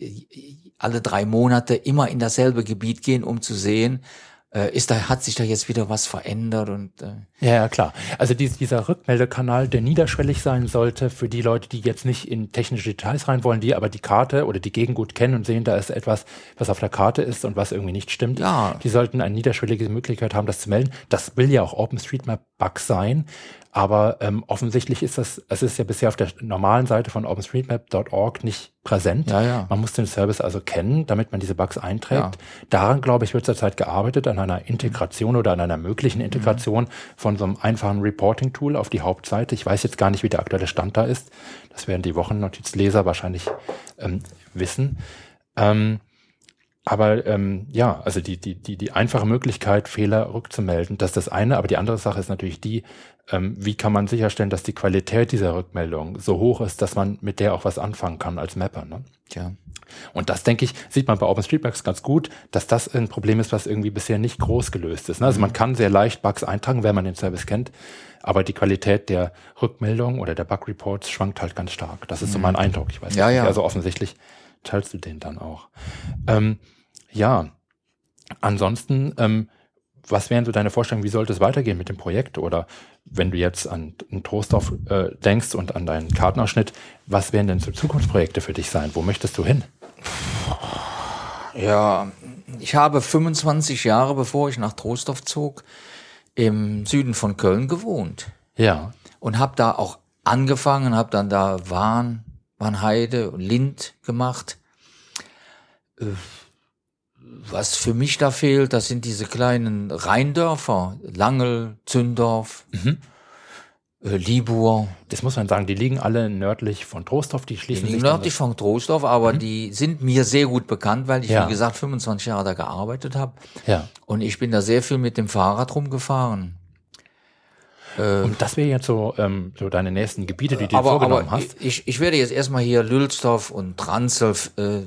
alle drei Monate immer in dasselbe Gebiet gehen, um zu sehen, äh, ist da, hat sich da jetzt wieder was verändert und äh ja, klar. Also dies, dieser Rückmeldekanal, der niederschwellig sein sollte für die Leute, die jetzt nicht in technische Details rein wollen, die aber die Karte oder die Gegend gut kennen und sehen, da ist etwas, was auf der Karte ist und was irgendwie nicht stimmt. Ja. Die sollten eine niederschwellige Möglichkeit haben, das zu melden. Das will ja auch OpenStreetMap-Bug sein. Aber ähm, offensichtlich ist das, es ist ja bisher auf der normalen Seite von OpenStreetMap.org nicht präsent. Ja, ja. Man muss den Service also kennen, damit man diese Bugs einträgt. Ja. Daran, glaube ich, wird zurzeit gearbeitet, an einer Integration oder an einer möglichen Integration mhm. von so einem einfachen Reporting-Tool auf die Hauptseite. Ich weiß jetzt gar nicht, wie der aktuelle Stand da ist. Das werden die Wochennotizleser wahrscheinlich ähm, wissen. Ähm, aber ähm, ja, also die, die, die, die einfache Möglichkeit, Fehler rückzumelden, das ist das eine. Aber die andere Sache ist natürlich die, ähm, wie kann man sicherstellen, dass die Qualität dieser Rückmeldung so hoch ist, dass man mit der auch was anfangen kann als Mapper. Ne? Ja. Und das, denke ich, sieht man bei OpenStreetMaps ganz gut, dass das ein Problem ist, was irgendwie bisher nicht groß gelöst ist. Ne? Also man kann sehr leicht Bugs eintragen, wenn man den Service kennt, aber die Qualität der Rückmeldung oder der Bug-Reports schwankt halt ganz stark. Das ist so mein mhm. Eindruck. Ich weiß ja, nicht. Ja. Also offensichtlich teilst du den dann auch. Ähm, ja, ansonsten, ähm, was wären so deine Vorstellungen, wie sollte es weitergehen mit dem Projekt? Oder wenn du jetzt an, an Trostorf äh, denkst und an deinen Kartenausschnitt, was wären denn so Zukunftsprojekte für dich sein? Wo möchtest du hin? Ja, ich habe 25 Jahre, bevor ich nach Trostorf zog, im Süden von Köln gewohnt. Ja. Und habe da auch angefangen, habe dann da Wahn, Warnheide und Lind gemacht. Was für mich da fehlt, das sind diese kleinen Rheindörfer, Langel, Zündorf, mhm. äh, Libur. Das muss man sagen, die liegen alle nördlich von Trostorf, die schließen die liegen sich nördlich von Trostorf, aber mhm. die sind mir sehr gut bekannt, weil ich, ja. wie gesagt, 25 Jahre da gearbeitet habe. Ja. Und ich bin da sehr viel mit dem Fahrrad rumgefahren. Äh, Und das wäre jetzt so, ähm, so deine nächsten Gebiete, die du aber, dir vorgenommen aber hast. Ich, ich werde jetzt erstmal hier Lülsdorf und Tranzel äh,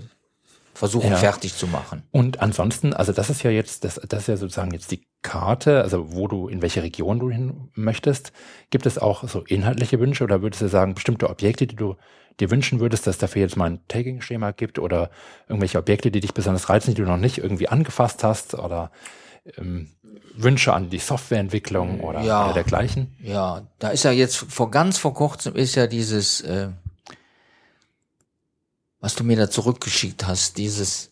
versuchen ja. fertig zu machen. Und ansonsten, also das ist ja jetzt, das, das ist ja sozusagen jetzt die Karte, also wo du, in welche Region du hin möchtest. Gibt es auch so inhaltliche Wünsche oder würdest du sagen, bestimmte Objekte, die du dir wünschen würdest, dass dafür jetzt mal ein Tagging-Schema gibt oder irgendwelche Objekte, die dich besonders reizen, die du noch nicht irgendwie angefasst hast oder ähm, Wünsche an die Softwareentwicklung oder, ja, oder dergleichen? Ja, da ist ja jetzt vor ganz vor kurzem ist ja dieses äh, was du mir da zurückgeschickt hast, dieses,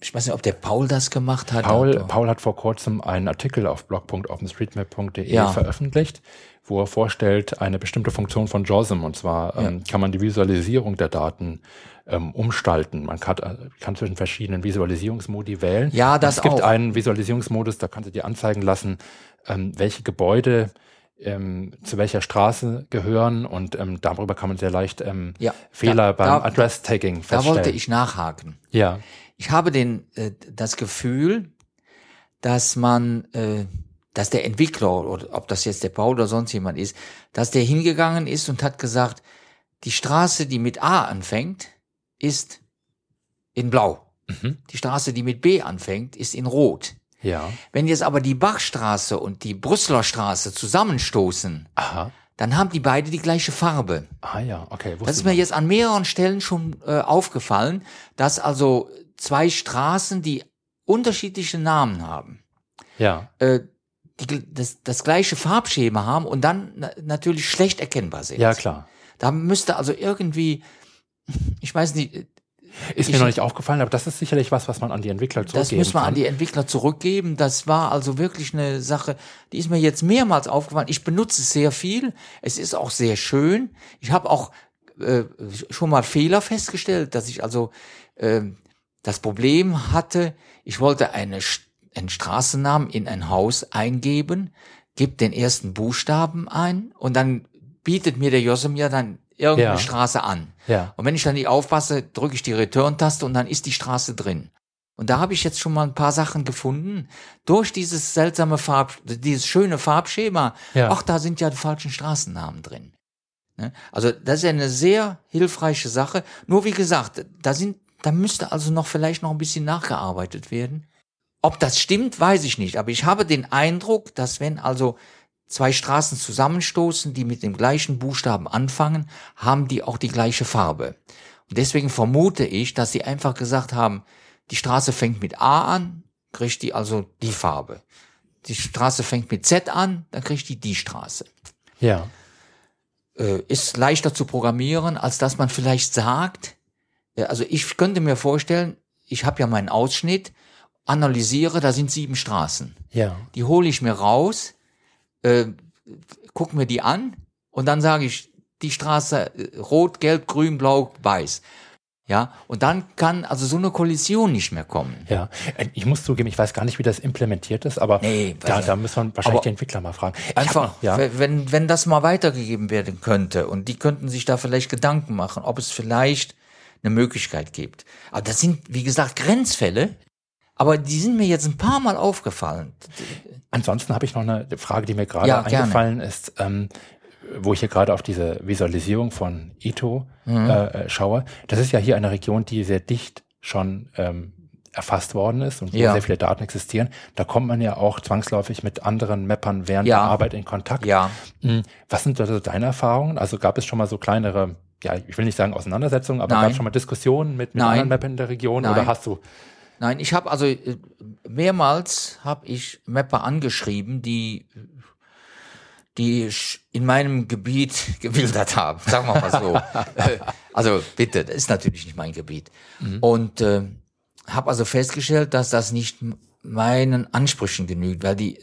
ich weiß nicht, ob der Paul das gemacht hat. Paul, Paul hat vor kurzem einen Artikel auf blog.openstreetmap.de Ja. veröffentlicht, wo er vorstellt, eine bestimmte Funktion von JOSM. Und zwar ähm, kann man die Visualisierung der Daten ähm, umstalten. Man kann, äh, kann zwischen verschiedenen Visualisierungsmodi wählen. Ja, das Es gibt auch. einen Visualisierungsmodus, da kannst du dir anzeigen lassen, ähm, welche Gebäude ähm, zu welcher Straße gehören und ähm, darüber kann man sehr leicht ähm, Ja, Fehler da- beim da- Address-Tagging Da feststellen. wollte ich nachhaken. ja, Ich habe den, äh, das Gefühl, dass man, äh, dass der Entwickler, oder ob das jetzt der Paul oder sonst jemand ist, dass der hingegangen ist und hat gesagt, die Straße, die mit A anfängt, ist in Blau. Mhm. Die Straße, die mit B anfängt, ist in Rot. Ja, Wenn jetzt aber die Bachstraße und die Brüsseler Straße zusammenstoßen, aha, dann haben die beide die gleiche Farbe. ah ja, okay. Das ist mir jetzt an mehreren Stellen schon äh, aufgefallen, dass also zwei Straßen, die unterschiedliche Namen haben, Ja, äh, die, das, das gleiche Farbschema haben und dann na, natürlich schlecht erkennbar sind. ja klar. Da müsste also irgendwie, ich weiß nicht, Ist Ich- mir noch nicht aufgefallen, aber das ist sicherlich was, was man an die Entwickler das zurückgeben müssen wir kann. an die Entwickler zurückgeben. Das war also wirklich eine Sache, die ist mir jetzt mehrmals aufgefallen. Ich benutze es sehr viel. Es ist auch sehr schön. Ich habe auch äh, schon mal Fehler festgestellt, dass ich also ähm, das Problem hatte, ich wollte eine, einen Straßennamen in ein Haus eingeben, gebe den ersten Buchstaben ein und dann bietet mir der Josse mir dann irgendeine Ja. Straße an. ja, Und wenn ich dann nicht aufpasse, drücke ich die Return-Taste und dann ist die Straße drin. Und da habe ich jetzt schon mal ein paar Sachen gefunden. Durch dieses seltsame Farb, dieses schöne Farbschema, Ja. ach, da sind ja die falschen Straßennamen drin. Ne? Also das ist ja eine sehr hilfreiche Sache. Nur wie gesagt, da sind, da müsste also noch vielleicht noch ein bisschen nachgearbeitet werden. Ob das stimmt, weiß ich nicht. Aber ich habe den Eindruck, dass wenn also zwei Straßen zusammenstoßen, die mit dem gleichen Buchstaben anfangen, haben die auch die gleiche Farbe. Und deswegen vermute ich, dass sie einfach gesagt haben, die Straße fängt mit A an, kriegt die also die Farbe. Die Straße fängt mit Z an, dann kriegt die die Straße. ja, Äh, ist leichter zu programmieren, als dass man vielleicht sagt, äh, also ich könnte mir vorstellen, ich habe ja meinen Ausschnitt, analysiere, da sind sieben Straßen. ja, Die hole ich mir raus, äh, guck mir die an und dann sage ich, die Straße äh, rot, gelb, grün, blau, weiß. Ja, und dann kann also so eine Kollision nicht mehr kommen. ja. Äh, Ich muss zugeben, ich weiß gar nicht, wie das implementiert ist, aber Nee, da, da müssen wir wahrscheinlich die Entwickler mal fragen. Ich hab Einfach, noch- ja, wenn, wenn das mal weitergegeben werden könnte und die könnten sich da vielleicht Gedanken machen, ob es vielleicht eine Möglichkeit gibt. Aber das sind, wie gesagt, Grenzfälle, aber die sind mir jetzt ein paar Mal aufgefallen. Ansonsten habe ich noch eine Frage, die mir gerade Ja, gerne. eingefallen ist, ähm, wo ich hier gerade auf diese Visualisierung von Ito Mhm. äh, äh, schaue. Das ist ja hier eine Region, die sehr dicht schon ähm, erfasst worden ist und wo Ja. sehr viele Daten existieren. Da kommt man ja auch zwangsläufig mit anderen Mappern während Ja. der Arbeit in Kontakt. Ja. Hm, Was sind also deine Erfahrungen? Also gab es schon mal so kleinere, ja, ich will nicht sagen Auseinandersetzungen, aber Nein. gab es schon mal Diskussionen mit, mit anderen Mappern in der Region Nein. oder hast du? Nein, ich habe also äh, mehrmals habe ich Mapper angeschrieben, die die in meinem Gebiet gewildert haben, sagen wir mal so. Äh, also bitte, das ist natürlich nicht mein Gebiet. Und äh, habe also festgestellt, dass das nicht meinen Ansprüchen genügt, weil die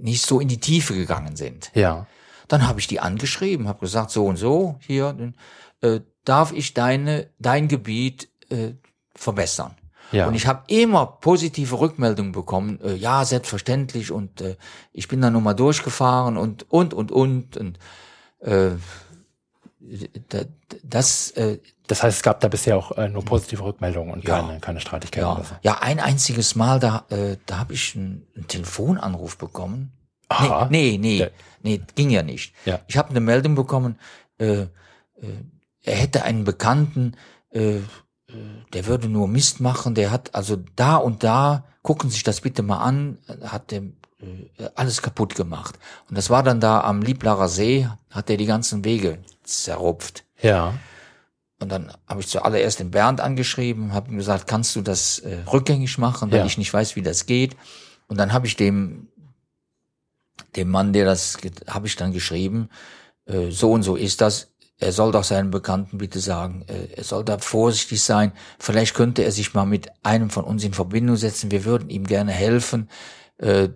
nicht so in die Tiefe gegangen sind. Ja. Dann habe ich die angeschrieben, habe gesagt, so und so, hier, äh, darf ich deine, dein Gebiet äh, verbessern? Ja. Und ich habe immer positive Rückmeldungen bekommen, äh, ja, selbstverständlich, und äh, ich bin dann nochmal durchgefahren und, und, und, und, und äh, da- das, äh, Das heißt, es gab da bisher auch äh, nur positive Rückmeldungen und Ja. keine, keine Streitigkeiten ja, so. ja, ein einziges Mal, da, äh, da habe ich einen, einen Telefonanruf bekommen. Aha. Nee, nee, nee, nee, ging ja nicht. Ja. Ich habe eine Meldung bekommen, äh, äh, er hätte einen Bekannten, äh, der würde nur Mist machen, der hat also da und da, gucken Sie sich das bitte mal an, hat der äh, alles kaputt gemacht. Und das war dann da am Lieblarer See, hat er die ganzen Wege zerrupft. Ja. Und dann habe ich zuallererst den Bernd angeschrieben, habe ihm gesagt, kannst du das äh, rückgängig machen, weil Ja. ich nicht weiß, wie das geht. Und dann habe ich dem dem Mann, der das, habe ich dann geschrieben, äh, so und so ist das. Er soll doch seinen Bekannten bitte sagen, äh, er soll da vorsichtig sein. Vielleicht könnte er sich mal mit einem von uns in Verbindung setzen. Wir würden ihm gerne helfen, äh,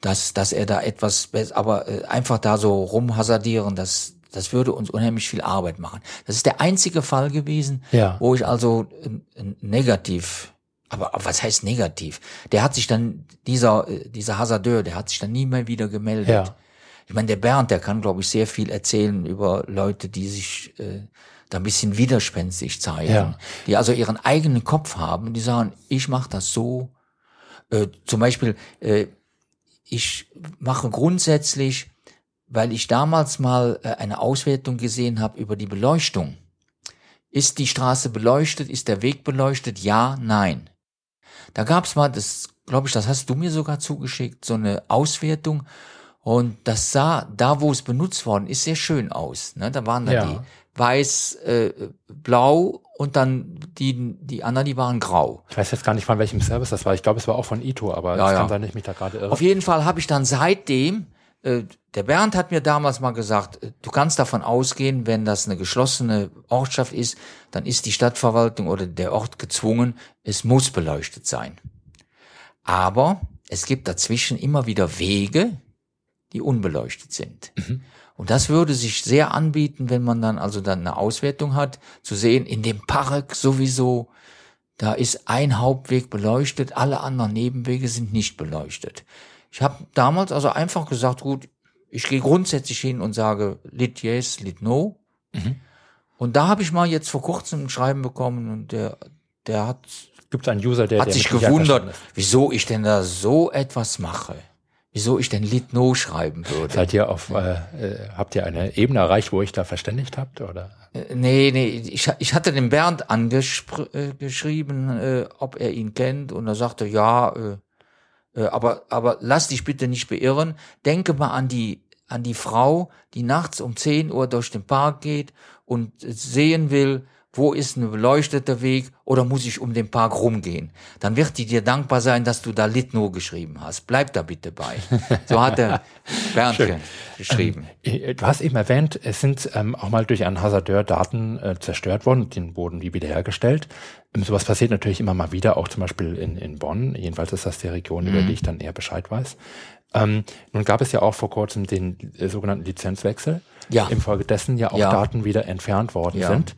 dass, dass er da etwas, aber äh, einfach da so rumhasardieren, das, das würde uns unheimlich viel Arbeit machen. Das ist der einzige Fall gewesen, Ja. wo ich also äh, negativ, aber was heißt negativ? Der hat sich dann, dieser, äh, dieser Hasardeur, der hat sich dann nie mehr wieder gemeldet. Ja. Ich meine, der Bernd, der kann, glaube ich, sehr viel erzählen über Leute, die sich äh, da ein bisschen widerspenstig zeigen, Ja. die also ihren eigenen Kopf haben und die sagen, ich mache das so. Äh, zum Beispiel, äh, ich mache grundsätzlich, weil ich damals mal äh, eine Auswertung gesehen habe über die Beleuchtung. Ist die Straße beleuchtet? Ist der Weg beleuchtet? Ja, nein. Da gab's mal, das glaube ich, das hast du mir sogar zugeschickt, so eine Auswertung. Und das sah, da wo es benutzt worden ist, sehr schön aus. Ne? Da waren dann Ja. die weiß, äh, blau und dann die, die anderen, die waren grau. Ich weiß jetzt gar nicht, von welchem Service das war. Ich glaube, es war auch von Ito, aber Ja, es ja. kann sein, dass ich mich da gerade irre. Auf jeden Fall habe ich dann seitdem, äh, der Bernd hat mir damals mal gesagt, äh, du kannst davon ausgehen, wenn das eine geschlossene Ortschaft ist, dann ist die Stadtverwaltung oder der Ort gezwungen, es muss beleuchtet sein. Aber es gibt dazwischen immer wieder Wege, die unbeleuchtet sind. Und das würde sich sehr anbieten, wenn man dann also dann eine Auswertung hat, zu sehen, in dem Park sowieso, da ist ein Hauptweg beleuchtet, alle anderen Nebenwege sind nicht beleuchtet. Ich habe damals also einfach gesagt, gut, ich gehe grundsätzlich hin und sage lit yes, lit no. Und da habe ich mal jetzt vor kurzem ein Schreiben bekommen und der, der hat, Gibt einen User, der, hat der sich gewundert, wieso ich denn da so etwas mache. Wieso ich denn lit no schreiben würde. Seid ihr auf, äh, äh, habt ihr eine Ebene erreicht, wo ich da verständigt habt, oder? Äh, Nee, nee, ich, ich hatte den Bernd angeschrieben, äh, ob er ihn kennt, und er sagte, ja, äh, äh, aber, aber lass dich bitte nicht beirren. Denke mal an die, an die Frau, die nachts um 10 Uhr durch den Park geht und sehen will, wo ist ein beleuchteter Weg oder muss ich um den Park rumgehen? Dann wird die dir dankbar sein, dass du da Litno geschrieben hast. Bleib da bitte bei. So hat der Bernd geschrieben. Äh, Du hast eben erwähnt, es sind ähm, auch mal durch einen Hasardeur Daten äh, zerstört worden, den wurden die wiederhergestellt. Ähm, sowas passiert natürlich immer mal wieder, auch zum Beispiel in, in Bonn. Jedenfalls ist das die Region, über die ich dann eher Bescheid weiß. Ähm, nun gab es ja auch vor kurzem den äh, sogenannten Lizenzwechsel, Ja. infolgedessen ja auch Ja. Daten wieder entfernt worden Ja. sind.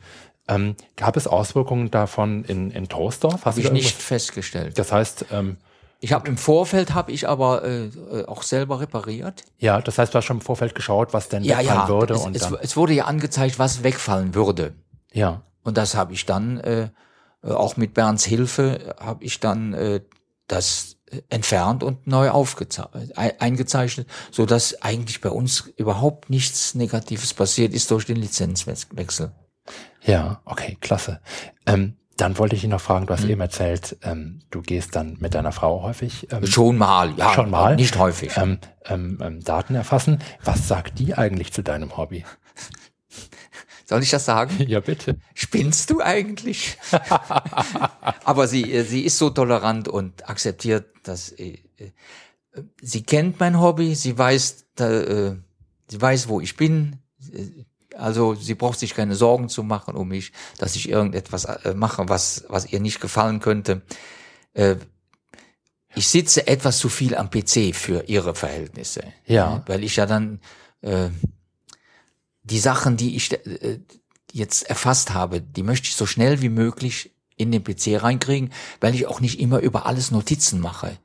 Ähm, gab es Auswirkungen davon in, in Troisdorf? Hast Habe du ich nicht festgestellt. Das heißt, ähm, Ich habe im Vorfeld habe ich aber äh, äh, auch selber repariert. ja, das heißt, du hast schon im Vorfeld geschaut, was denn Ja, wegfallen ja. würde es, und es, dann, es wurde ja angezeigt, was wegfallen würde. ja. Und das habe ich dann äh, äh, auch mit Bernds Hilfe äh, habe ich dann äh, das entfernt und neu aufgezeichnet, eingezeichnet, so dass eigentlich bei uns überhaupt nichts Negatives passiert ist durch den Lizenzwechsel. Ja, okay, klasse. Ähm, dann wollte ich dich noch fragen, du hast eben erzählt, ähm, du gehst dann mit deiner Frau häufig ähm, Schon mal, ja, schon mal nicht häufig. ähm, ähm, ähm, Daten erfassen. Was sagt die eigentlich zu deinem Hobby? Soll ich das sagen? Ja, bitte. Spinnst du eigentlich? Aber sie, äh, sie ist so tolerant und akzeptiert, dass äh, äh, sie kennt mein Hobby, sie weiß, da, äh, sie weiß, wo ich bin. Also sie braucht sich keine Sorgen zu machen um mich, dass ich irgendetwas äh, mache, was, was ihr nicht gefallen könnte. Äh, ich sitze etwas zu viel am PC für ihre Verhältnisse. Ja. Weil ich ja dann äh, die Sachen, die ich äh, jetzt erfasst habe, die möchte ich so schnell wie möglich in den PC reinkriegen, weil ich auch nicht immer über alles Notizen mache.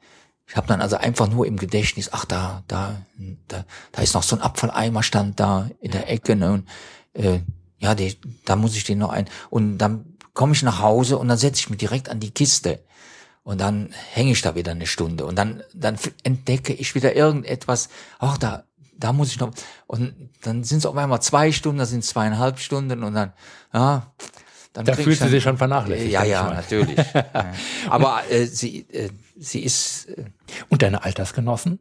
Ich habe dann also einfach nur im Gedächtnis, ach da, da, da, da ist noch so ein Abfalleimer stand da in der Ecke ne, und äh, ja, die, da muss ich den noch ein und dann komme ich nach Hause und dann setze ich mich direkt an die Kiste. Und dann hänge ich da wieder eine Stunde und dann dann entdecke ich wieder irgendetwas, ach da da muss ich noch und dann sind es auf einmal zwei Stunden, das sind zweieinhalb Stunden und dann ja dann Da fühlt sie sich schon vernachlässigt. ja ja natürlich aber äh, sie äh, sie ist äh, Und deine Altersgenossen?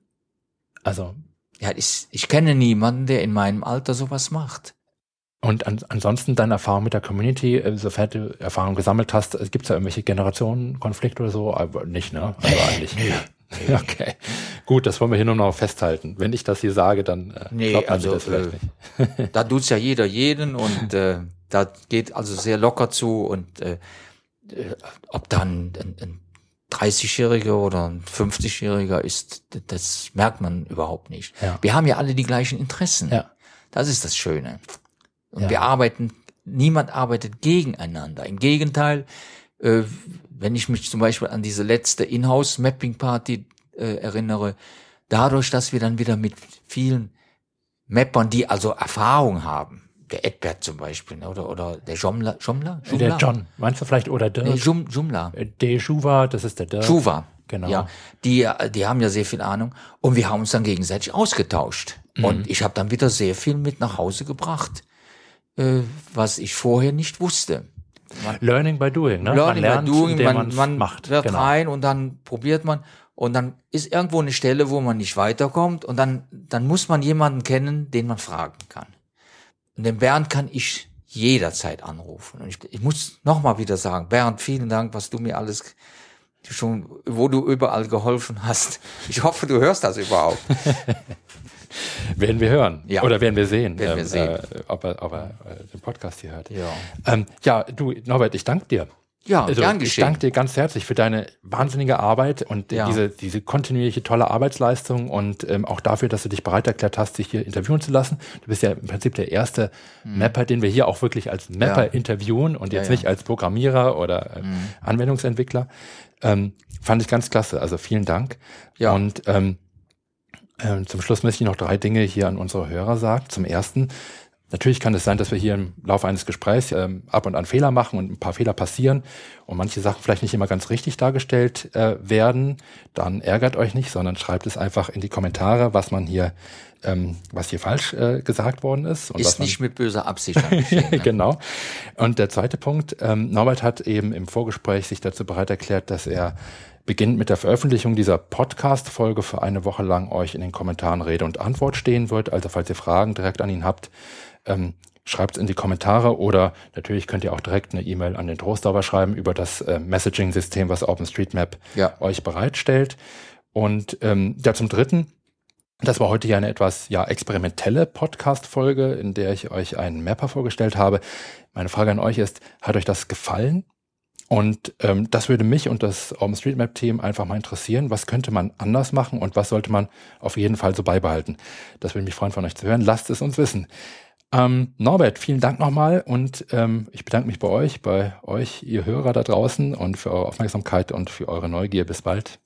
Also, ja ich, ich kenne niemanden der in meinem Alter sowas macht und an, ansonsten deine Erfahrung mit der Community, äh, sofern du Erfahrung gesammelt hast, gibt es da irgendwelche Generationenkonflikte oder so? Aber nicht, ne? Also eigentlich. Okay, gut, das wollen wir hier nur noch festhalten. Wenn ich das hier sage, dann äh, Nee, glaubt man also das vielleicht äh, nicht. da tut's ja jeder jeden und äh, da geht also sehr locker zu und äh, äh, ob dann ein, ein 30-Jähriger oder ein 50-Jähriger ist, das merkt man überhaupt nicht. Ja. Wir haben ja alle die gleichen Interessen. Ja. Das ist das Schöne. Und Ja. wir arbeiten, niemand arbeitet gegeneinander. Im Gegenteil, äh, wenn ich mich zum Beispiel an diese letzte Inhouse-Mapping-Party äh, erinnere, dadurch, dass wir dann wieder mit vielen Mappern, die also Erfahrung haben, der Edbert zum Beispiel, ne, oder, oder der Jomla, Jomla? Der John, meinst du vielleicht, oder Nee, Dirk? Jum, Jumla. Äh, Dejuva, das ist der Dirk. Schuwa. Genau. Ja, die, die haben ja sehr viel Ahnung und wir haben uns dann gegenseitig ausgetauscht. Mhm. Und ich habe dann wieder sehr viel mit nach Hause gebracht, äh, was ich vorher nicht wusste. Learning by doing, ne? man Learning lernt, by doing, man, man's man macht. wird genau. rein und dann probiert man und dann ist irgendwo eine Stelle, wo man nicht weiterkommt und dann, dann muss man jemanden kennen, den man fragen kann. Und den Bernd kann ich jederzeit anrufen. Und ich, ich muss nochmal wieder sagen, Bernd, vielen Dank, was du mir alles schon, wo du überall geholfen hast. Ich hoffe, du hörst das überhaupt. Werden wir hören. Ja. Oder werden wir sehen, Werden wir ähm, sehen. Äh, ob er, ob er äh, den Podcast hier hört. Ja. Ähm, ja, du, Norbert, ich danke dir. Ja, Also, gern ich geschehen. danke dir ganz herzlich für deine wahnsinnige Arbeit und Ja. diese, diese kontinuierliche tolle Arbeitsleistung und ähm, auch dafür, dass du dich bereit erklärt hast, dich hier interviewen zu lassen. Du bist ja im Prinzip der erste Mapper, den wir hier auch wirklich als Mapper. Ja. interviewen und jetzt ja. nicht als Programmierer oder äh, Anwendungsentwickler. Ähm, fand ich ganz klasse. Also vielen Dank. Ja. Und ähm, ähm, zum Schluss möchte ich noch drei Dinge hier an unsere Hörer sagen. Zum ersten, natürlich kann es sein, dass wir hier im Laufe eines Gesprächs ähm, ab und an Fehler machen und ein paar Fehler passieren und manche Sachen vielleicht nicht immer ganz richtig dargestellt äh, werden. Dann ärgert euch nicht, sondern schreibt es einfach in die Kommentare, was man hier, ähm, was hier falsch äh, gesagt worden ist. Und Ist nicht mit böser Absicht. Ne? genau. Und der zweite Punkt, ähm, Norbert hat eben im Vorgespräch sich dazu bereit erklärt, dass er beginnt mit der Veröffentlichung dieser Podcast-Folge für eine Woche lang euch in den Kommentaren Rede und Antwort stehen wird. Also falls ihr Fragen direkt an ihn habt, ähm, schreibt es in die Kommentare oder natürlich könnt ihr auch direkt eine E-Mail an den Trostdauer schreiben über das äh, Messaging-System, was OpenStreetMap Ja. euch bereitstellt. Und ähm, ja, zum Dritten, das war heute ja eine etwas ja, experimentelle Podcast-Folge, in der ich euch einen Mapper vorgestellt habe. Meine Frage an euch ist, hat euch das gefallen? Und ähm, das würde mich und das OpenStreetMap-Team einfach mal interessieren. Was könnte man anders machen und was sollte man auf jeden Fall so beibehalten? Das würde mich freuen, von euch zu hören. Lasst es uns wissen. Ähm, Norbert, vielen Dank nochmal und ähm, ich bedanke mich bei euch, bei euch, ihr Hörer da draußen und für eure Aufmerksamkeit und für eure Neugier. Bis bald.